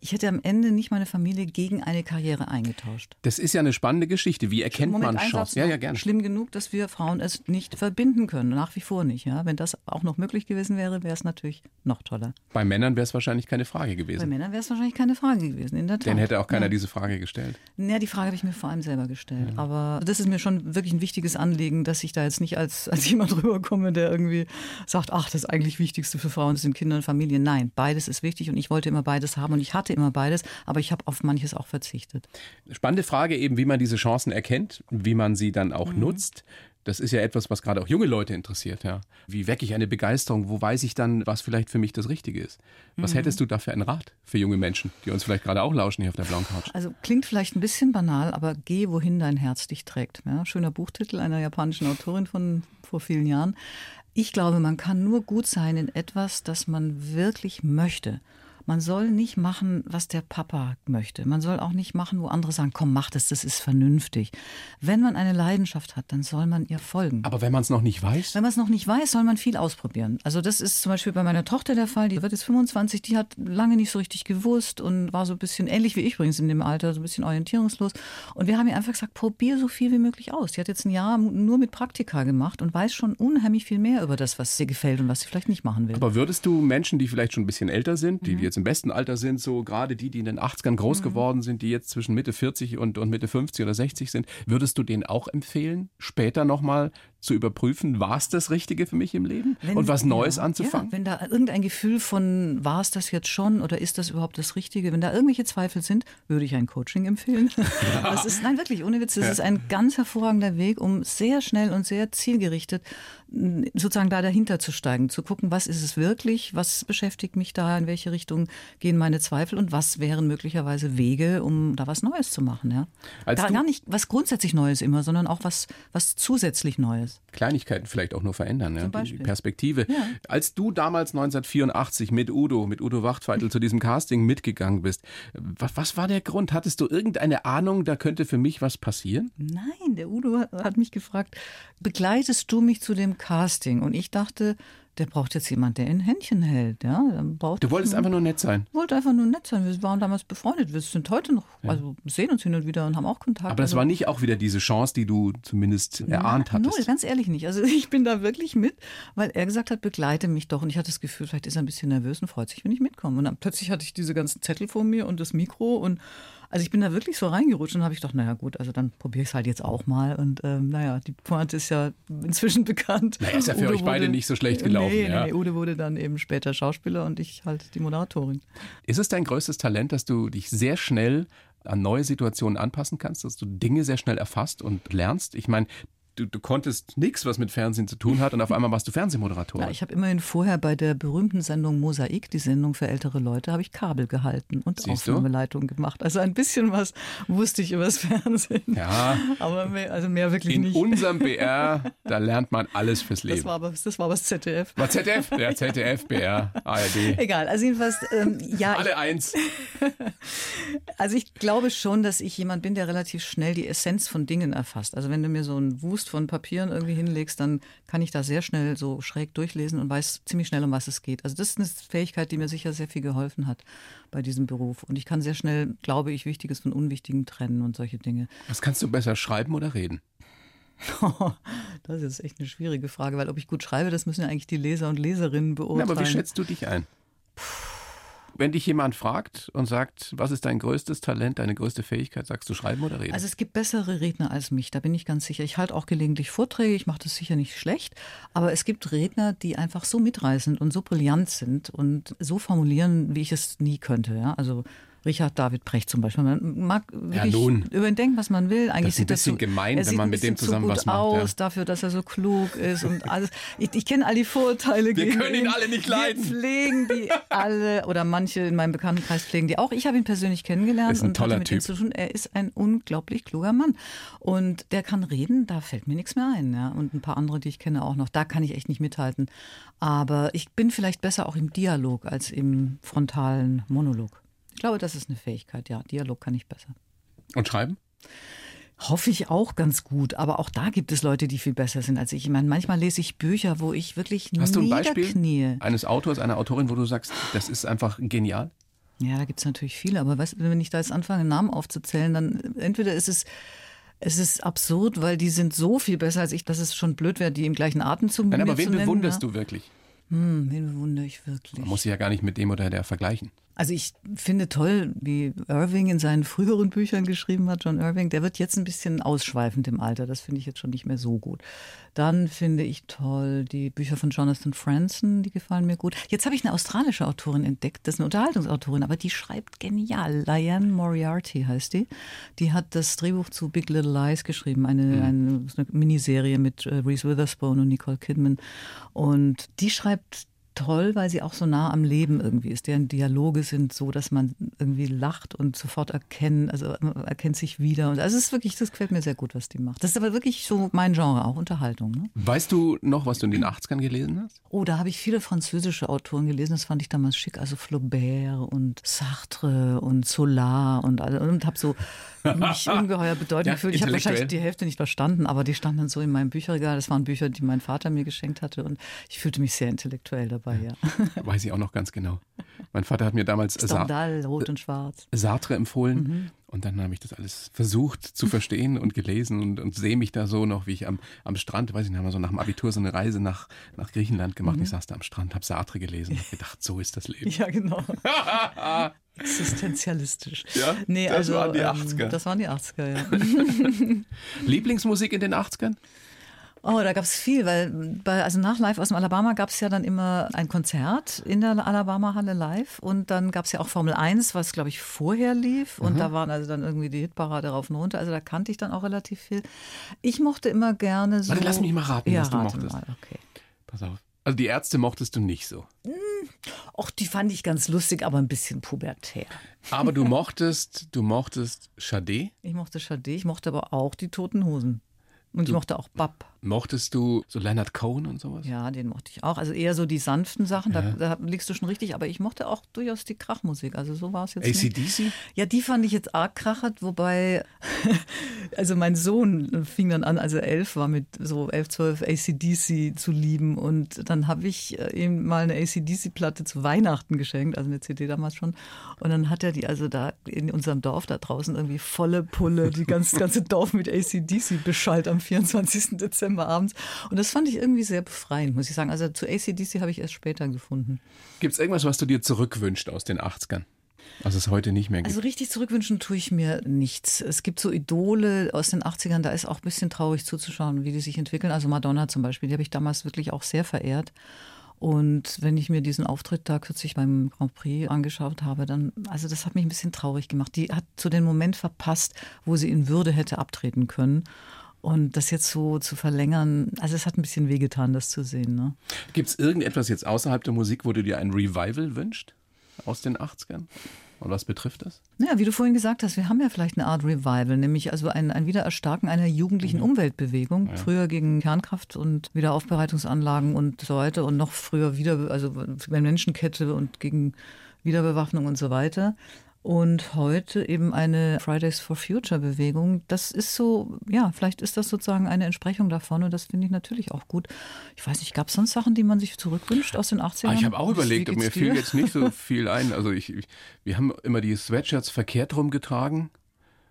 ich hätte am Ende nicht meine Familie gegen eine Karriere eingetauscht.
Das ist ja eine spannende Geschichte. Wie erkennt
Moment,
man Chancen? Ja, ja, gerne.
Schlimm genug, dass wir Frauen es nicht verbinden können. Nach wie vor nicht. Ja? Wenn das auch noch möglich gewesen wäre, wäre es natürlich noch toller.
Bei Männern wäre es wahrscheinlich keine Frage
Bei
gewesen.
Männern wäre es wahrscheinlich keine Frage gewesen, in der Tat.
Dann hätte auch keiner
ja.
diese Frage gestellt.
Ja, die Frage habe ich mir vor allem selber gestellt. Aber das ist mir schon wirklich ein wichtiges Anliegen, dass ich da jetzt nicht als, als jemand rüberkomme, der irgendwie sagt, ach, das eigentlich Wichtigste für Frauen sind Kinder und Familie. Nein, beides ist wichtig und ich wollte immer beides haben und ich hatte immer beides, aber ich habe auf manches auch verzichtet.
Spannende Frage eben, wie man diese Chancen erkennt, wie man sie dann
Mhm.
auch nutzt. Das ist ja etwas, was gerade auch junge Leute interessiert. Ja. Wie wecke ich eine Begeisterung? Wo weiß ich dann, was vielleicht für mich das Richtige ist?
Mhm.
Was hättest du da für einen Rat für junge Menschen, die uns vielleicht gerade auch lauschen hier auf der blauen Couch?
Also klingt vielleicht ein bisschen banal, aber geh, wohin dein Herz dich trägt. Ja, schöner Buchtitel einer japanischen Autorin von vor vielen Jahren. Ich glaube, man kann nur gut sein in etwas, das man wirklich möchte. Man soll nicht machen, was der Papa möchte. Man soll auch nicht machen, wo andere sagen, komm, mach das, das ist vernünftig. Wenn man eine Leidenschaft hat, dann soll man ihr folgen.
Aber wenn man es noch nicht weiß,
Wenn man es noch nicht weiß, soll man viel ausprobieren. Also das ist zum Beispiel bei meiner Tochter der Fall, die wird jetzt 25, die hat lange nicht so richtig gewusst und war so ein bisschen ähnlich wie ich übrigens in dem Alter, so ein bisschen orientierungslos. Und wir haben ihr einfach gesagt, probier so viel wie möglich aus. Die hat jetzt ein Jahr nur mit Praktika gemacht und weiß schon unheimlich viel mehr über das, was ihr gefällt und was sie vielleicht nicht machen will.
aber würdest du Menschen, die vielleicht schon ein bisschen älter sind,
Mhm.
die jetzt im besten Alter sind, so gerade die, die in den 80ern groß geworden sind, die jetzt zwischen Mitte 40 und, und Mitte 50 oder 60 sind, würdest du denen auch empfehlen, später nochmal zu überprüfen, war es das Richtige für mich im Leben?
Wenn-
und was Neues
ja,
anzufangen?
Ja, wenn da irgendein Gefühl von, war es das jetzt schon oder ist das überhaupt das Richtige? Wenn da irgendwelche Zweifel sind, würde ich ein Coaching empfehlen. Das ist, nein, wirklich, ohne Witz, das ist ein ganz hervorragender Weg, um sehr schnell und sehr zielgerichtet sozusagen da dahinter zu steigen, zu gucken, was ist es wirklich, was beschäftigt mich da, in welche Richtung gehen meine Zweifel und was wären möglicherweise Wege, um da was Neues zu machen. Ja?
Als du-
gar nicht was grundsätzlich Neues immer, sondern auch was, was zusätzlich Neues.
Kleinigkeiten vielleicht auch nur verändern, ja, die. Perspektive.
Ja.
Als du damals 1984 mit Udo, mit Udo Wachtfeitel zu diesem Casting mitgegangen bist, was, was war der Grund? Hattest du irgendeine Ahnung, da könnte für mich was passieren?
Nein, der Udo hat mich gefragt, begleitest du mich zu dem Casting? Und ich dachte, der braucht jetzt jemand, der in Händchen hält. Ja, dann braucht
Du wolltest einfach nur nett sein.
wollte einfach nur nett sein. Wir waren damals befreundet. Wir sind heute noch, also sehen uns hin und wieder und haben auch Kontakt.
Aber das
Also-
war nicht auch wieder diese Chance, die du zumindest erahnt
Null,
hattest.
ganz ehrlich nicht. Also ich bin da wirklich mit, weil er gesagt hat, begleite mich doch. Und ich hatte das Gefühl, vielleicht ist er ein bisschen nervös und freut sich, wenn ich mitkomme. Und dann plötzlich hatte ich diese ganzen Zettel vor mir und das Mikro und also ich bin da wirklich so reingerutscht und habe ich gedacht, naja gut, also dann probiere ich es halt jetzt auch mal. Und ähm, naja, die Pointe ist ja inzwischen bekannt.
Naja, ist ja für euch beide nicht so schlecht gelaufen,
Nee,
ja.
nee, nee, Ude wurde dann eben später Schauspieler und ich halt die Moderatorin.
Ist es dein größtes Talent, dass du dich sehr schnell an neue Situationen anpassen kannst, dass du Dinge sehr schnell erfasst und lernst? Ich meine, du, du konntest nichts, was mit Fernsehen zu tun hat und auf einmal warst du Fernsehmoderator.
Ja, ich habe immerhin vorher bei der berühmten Sendung Mosaik, die Sendung für ältere Leute, habe ich Kabel gehalten und
Siehst du?
Aufnahmeleitung gemacht. Also ein bisschen was wusste ich über das Fernsehen.
ja,
Aber mehr, also mehr wirklich
in
nicht.
unserem BR, da lernt man alles fürs Leben.
das war aber das war aber das ZDF.
War ZDF? Ja, ZDF, BR, ARD.
Egal, also jedenfalls, ähm, ja, ich,
Alle eins.
also ich glaube schon, dass ich jemand bin, der relativ schnell die Essenz von Dingen erfasst. Also wenn du mir so einen Wust von Papieren irgendwie hinlegst, dann kann ich da sehr schnell so schräg durchlesen und weiß ziemlich schnell, um was es geht. Also das ist eine Fähigkeit, die mir sicher sehr viel geholfen hat bei diesem Beruf. Und ich kann sehr schnell, glaube ich, Wichtiges von Unwichtigem trennen und solche Dinge.
Was kannst du besser schreiben oder reden?
Das ist jetzt echt eine schwierige Frage, weil ob ich gut schreibe, das müssen ja eigentlich die Leser und Leserinnen
Na,
beurteilen.
aber wie schätzt du dich ein? Wenn dich jemand fragt und sagt, was ist dein größtes Talent, deine größte Fähigkeit, sagst du schreiben oder reden?
Also es gibt bessere Redner als mich, da bin ich ganz sicher. Ich halte auch gelegentlich Vorträge, ich mache das sicher nicht schlecht, aber es gibt Redner, die einfach so mitreißend und so brillant sind und so formulieren, wie ich es nie könnte. Ja? Also Richard David Brecht zum Beispiel. Man mag wirklich
nun.
über ihn denken, was man will. Eigentlich
Das ist ein
sieht das
bisschen
so,
gemein,
er
wenn man mit dem
bisschen
zusammen was macht, ja.
aus, dafür, dass er so klug ist und alles. Ich, ich kenne all die Vorurteile
Wir können ihn alle nicht leiden.
Wir pflegen die alle oder manche in meinem Bekanntenkreis pflegen die auch. Ich habe ihn persönlich kennengelernt
Ist ein
und
toller
hatte mit ihm
Typ.
zu tun. Er ist ein unglaublich kluger Mann und der kann reden. Da fällt mir nichts mehr ein. Ja. Und ein paar andere, die ich kenne, auch noch. Da kann ich echt nicht mithalten. Aber ich bin vielleicht besser auch im Dialog als im frontalen Monolog. Ich glaube, das ist eine Fähigkeit. Ja, Dialog kann ich besser.
Und schreiben?
Hoffe ich auch ganz gut, aber auch da gibt es Leute, die viel besser sind als ich. Ich meine, manchmal lese ich Bücher, wo ich wirklich
Hast du ein Beispiel eines Autors, einer Autorin, wo du sagst, das ist einfach genial?
Ja, da gibt es natürlich viele, aber weißt, wenn ich da jetzt anfange, Namen aufzuzählen, dann entweder ist es, es ist absurd, weil die sind so viel besser als ich, dass es schon blöd wäre, die im gleichen Atemzug
Nein, aber wen
nennen,
bewunderst
ja?
du wirklich?
Hm, wen bewundere ich wirklich?
Man muss sich ja gar nicht mit dem oder der vergleichen.
Also ich finde toll, wie Irving in seinen früheren Büchern geschrieben hat, John Irving. Der wird jetzt ein bisschen ausschweifend im Alter. Das finde ich jetzt schon nicht mehr so gut. Dann finde ich toll die Bücher von Jonathan Franzen, die gefallen mir gut. Jetzt habe ich eine australische Autorin entdeckt, das ist eine Unterhaltungsautorin, aber die schreibt genial. Diane Moriarty heißt die. Die hat das Drehbuch zu Big Little Lies geschrieben, eine, eine, so eine Miniserie mit äh, Reese Witherspoon und Nicole Kidman. Und die schreibt toll, weil sie auch so nah am Leben irgendwie ist. Deren Dialoge sind so, dass man irgendwie lacht und sofort erkennt, also man erkennt sich wieder. Und also es ist wirklich, das gefällt mir sehr gut, was die macht. Das ist aber wirklich so mein Genre, auch Unterhaltung. Ne?
Weißt du noch, was du in den 80ern gelesen hast?
Oh, da habe ich viele französische Autoren gelesen, das fand ich damals schick. Also Flaubert und Sartre und Solar und und habe so mich ungeheuer bedeutend
Ja,
gefühlt. Ich habe wahrscheinlich die Hälfte nicht verstanden, aber die standen dann so in meinem Bücherregal. Das waren Bücher, die mein Vater mir geschenkt hatte und ich fühlte mich sehr intellektuell dabei, ja.
Weiß ich auch noch ganz genau. Mein Vater hat mir damals
Stendhal, rot und schwarz.
Sartre empfohlen. Und dann habe ich das alles versucht zu verstehen und gelesen und, und sehe mich da so noch, wie ich am, am Strand, weiß ich nicht, haben wir so nach dem Abitur so eine Reise nach, nach Griechenland gemacht. Ich saß da am Strand, habe Sartre gelesen und hab gedacht, so ist das Leben.
Ja, genau. Existenzialistisch.
Ja,
nee,
das
also,
waren die
ähm,
80er.
Das waren die 80er, ja.
Lieblingsmusik in den 80ern?
Oh, da gab es viel, weil bei, also nach Live aus dem Alabama gab es ja dann immer ein Konzert in der Alabama-Halle live und dann gab es ja auch Formel 1, was glaube ich vorher lief und da waren also dann irgendwie die Hitparade rauf und runter, also da kannte ich dann auch relativ viel. Ich mochte immer gerne so...
Warte, lass mich mal raten,
ja,
was du
rate
mochtest.
Mal, okay.
Pass auf. Also die Ärzte mochtest du nicht so.
Och, die fand ich ganz lustig, aber ein bisschen pubertär.
Aber du mochtest, du mochtest Sade,
Ich mochte Sade, ich mochte aber auch die Toten Hosen. Und ich mochte auch Bab.
Mochtest du so Leonard Cohen und sowas?
Ja, den mochte ich auch. Also eher so die sanften Sachen, da, da liegst du schon richtig. Aber ich mochte auch durchaus die Krachmusik. Also so war es jetzt.
ACDC?
Ja, die fand ich jetzt arg krachert, wobei, also mein Sohn fing dann an, als er elf war, mit so elf, zwölf ACDC zu lieben. Und dann habe ich äh, ihm mal eine ACDC-Platte zu Weihnachten geschenkt, also eine CD damals schon. Und dann hat er die also da in unserem Dorf da draußen irgendwie volle Pulle, die ganz, das ganze Dorf mit ACDC beschallt am 24. Dezember abends. Und das fand ich irgendwie sehr befreiend, muss ich sagen. Also zu ACDC habe ich erst später gefunden.
Gibt es irgendwas, was du dir zurückwünscht aus den 80ern? Was es heute nicht mehr gibt?
Also richtig zurückwünschen tue ich mir nichts. Es gibt so Idole aus den 80ern, da ist auch ein bisschen traurig zuzuschauen, wie die sich entwickeln. Also Madonna zum Beispiel, die habe ich damals wirklich auch sehr verehrt. Und wenn ich mir diesen Auftritt da kürzlich beim Grand Prix angeschaut habe, dann, also das hat mich ein bisschen traurig gemacht. Die hat so den Moment verpasst, wo sie in Würde hätte abtreten können. Und das jetzt so zu verlängern, also es hat ein bisschen wehgetan, das zu sehen. Ne?
Gibt es irgendetwas jetzt außerhalb der Musik, wo du dir ein Revival wünscht aus den 80ern? Und was betrifft das?
Naja, wie du vorhin gesagt hast, wir haben ja vielleicht eine Art Revival, nämlich also ein, ein Wiedererstarken einer jugendlichen Umweltbewegung. Früher gegen Kernkraft und Wiederaufbereitungsanlagen und so weiter und noch früher wieder, also bei Menschenkette und gegen Wiederbewaffnung und so weiter. Und heute eben eine Fridays for Future Bewegung. Das ist so, ja, vielleicht ist das sozusagen eine Entsprechung davon und das finde ich natürlich auch gut. Ich weiß nicht, gab es sonst Sachen, die man sich zurückwünscht aus den 80ern?
Ah, ich habe auch überlegt, und mir fiel jetzt nicht so viel ein. Also ich, ich, wir haben immer die Sweatshirts verkehrt rumgetragen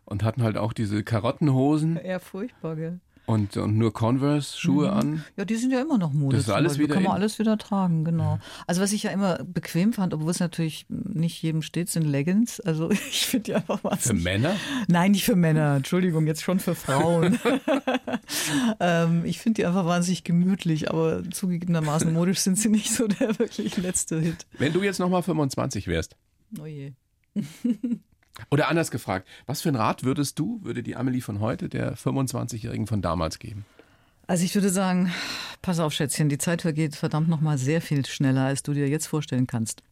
und hatten halt auch diese Karottenhosen
Ja, furchtbar, gell?
Und, und nur Converse-Schuhe an.
Ja, die sind ja immer noch Mode.
Das ist alles wieder
Kann man
in.
alles wieder tragen, genau. Also was ich ja immer bequem fand, obwohl es natürlich nicht jedem steht, sind Leggings. Also ich finde die einfach
Für
wahnsinnig.
Männer?
Nein, nicht für Männer. Entschuldigung, jetzt schon für Frauen. ähm, ich finde die einfach wahnsinnig gemütlich, aber zugegebenermaßen modisch sind sie nicht so der wirklich letzte Hit.
Wenn du jetzt nochmal 25 wärst,
Oh je.
Oder anders gefragt, was für einen Rat würdest du, würde die Amelie von heute der 25-Jährigen von damals geben?
Also ich würde sagen, pass auf, Schätzchen, die Zeit vergeht verdammt noch mal sehr viel schneller, als du dir jetzt vorstellen kannst.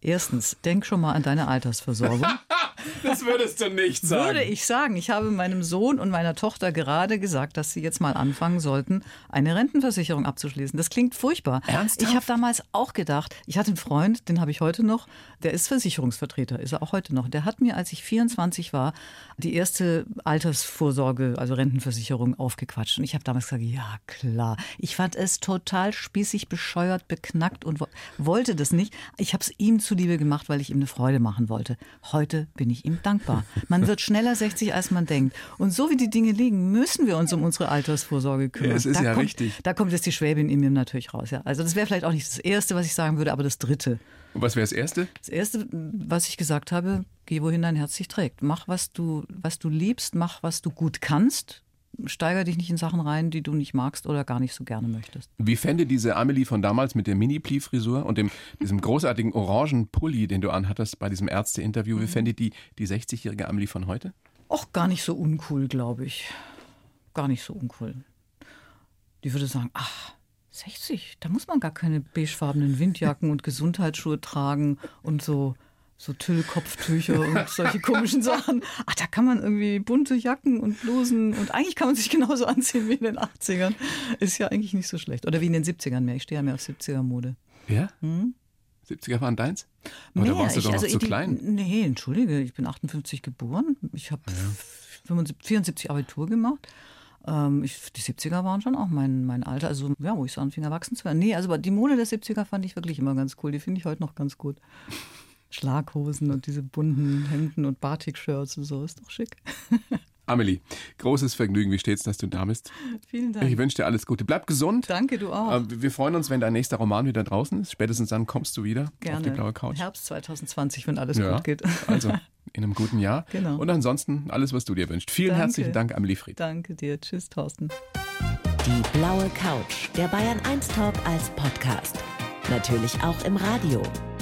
Erstens, denk schon mal an deine Altersversorgung.
Das würdest du nicht sagen.
Würde ich sagen. Ich habe meinem Sohn und meiner Tochter gerade gesagt, dass sie jetzt mal anfangen sollten, eine Rentenversicherung abzuschließen. Das klingt furchtbar.
Ernsthaft?
Ich habe damals auch gedacht, ich hatte einen Freund, den habe ich heute noch, der ist Versicherungsvertreter, ist er auch heute noch. Der hat mir, als ich 24 war, die erste Altersvorsorge, also Rentenversicherung aufgequatscht. Und ich habe damals gesagt, ja klar. Ich fand es total spießig, bescheuert, beknackt und wo wollte das nicht. Ich habe es ihm zuliebe gemacht, weil ich ihm eine Freude machen wollte. Heute bin ich ihm dankbar. Man wird schneller 60, als man denkt. Und so wie die Dinge liegen, müssen wir uns um unsere Altersvorsorge kümmern.
Es ist
da
ja
kommt,
richtig.
Da kommt jetzt die Schwäbin in mir natürlich raus. Ja. Also das wäre vielleicht auch nicht das Erste, was ich sagen würde, aber das Dritte.
Und was wäre das Erste?
Das Erste, was ich gesagt habe, geh wohin dein Herz dich trägt. Mach, was du, was du liebst, mach, was du gut kannst. Steiger dich nicht in Sachen rein, die du nicht magst oder gar nicht so gerne möchtest.
Wie fände diese Amelie von damals mit der Mini-Pli-Frisur und dem, diesem großartigen orangen Pulli, den du anhattest bei diesem Ärzte-Interview, wie fände die, die 60-jährige Amelie von heute?
Och, gar nicht so uncool, glaube ich. Gar nicht so uncool. Die würde sagen, ach, 60, da muss man gar keine beigefarbenen Windjacken und Gesundheitsschuhe tragen und so, so Tüllkopftücher und solche komischen Sachen. Ach, da kann man irgendwie bunte Jacken und Blusen und eigentlich kann man sich genauso anziehen wie in den 80ern. Ist ja eigentlich nicht so schlecht. Oder wie in den 70ern mehr. Ich stehe ja mehr auf 70er-Mode.
Ja? 70er waren deins? Aber da warst du
Ich-
doch noch
also
zu
die-
klein.
Nee, entschuldige, ich bin 58 geboren. Ich habe 74 Abitur gemacht. Ähm, ich, die 70er waren schon auch mein, mein Alter, also ja, wo ich so anfing erwachsen zu werden. Nee, also aber die Mode der 70er fand ich wirklich immer ganz cool. Die finde ich heute noch ganz gut. Schlaghosen und diese bunten Hemden und Batik-Shirts und so, ist doch schick.
Amelie, großes Vergnügen, wie steht's, dass du da bist?
Vielen Dank.
Ich wünsche dir alles Gute. Bleib gesund.
Danke, du auch.
Ähm, Wir freuen uns, wenn dein nächster Roman wieder draußen ist. Spätestens dann kommst du wieder
Gerne.
auf die blaue Couch.
Herbst 2020, wenn alles
Ja,
gut geht.
also in einem guten Jahr.
Genau.
Und ansonsten alles, was du dir wünschst. Vielen
Danke.
herzlichen Dank, Amelie Fried.
Danke dir. Tschüss, Thorsten.
Die blaue Couch, der Bayern 1 Talk als Podcast. Natürlich auch im Radio.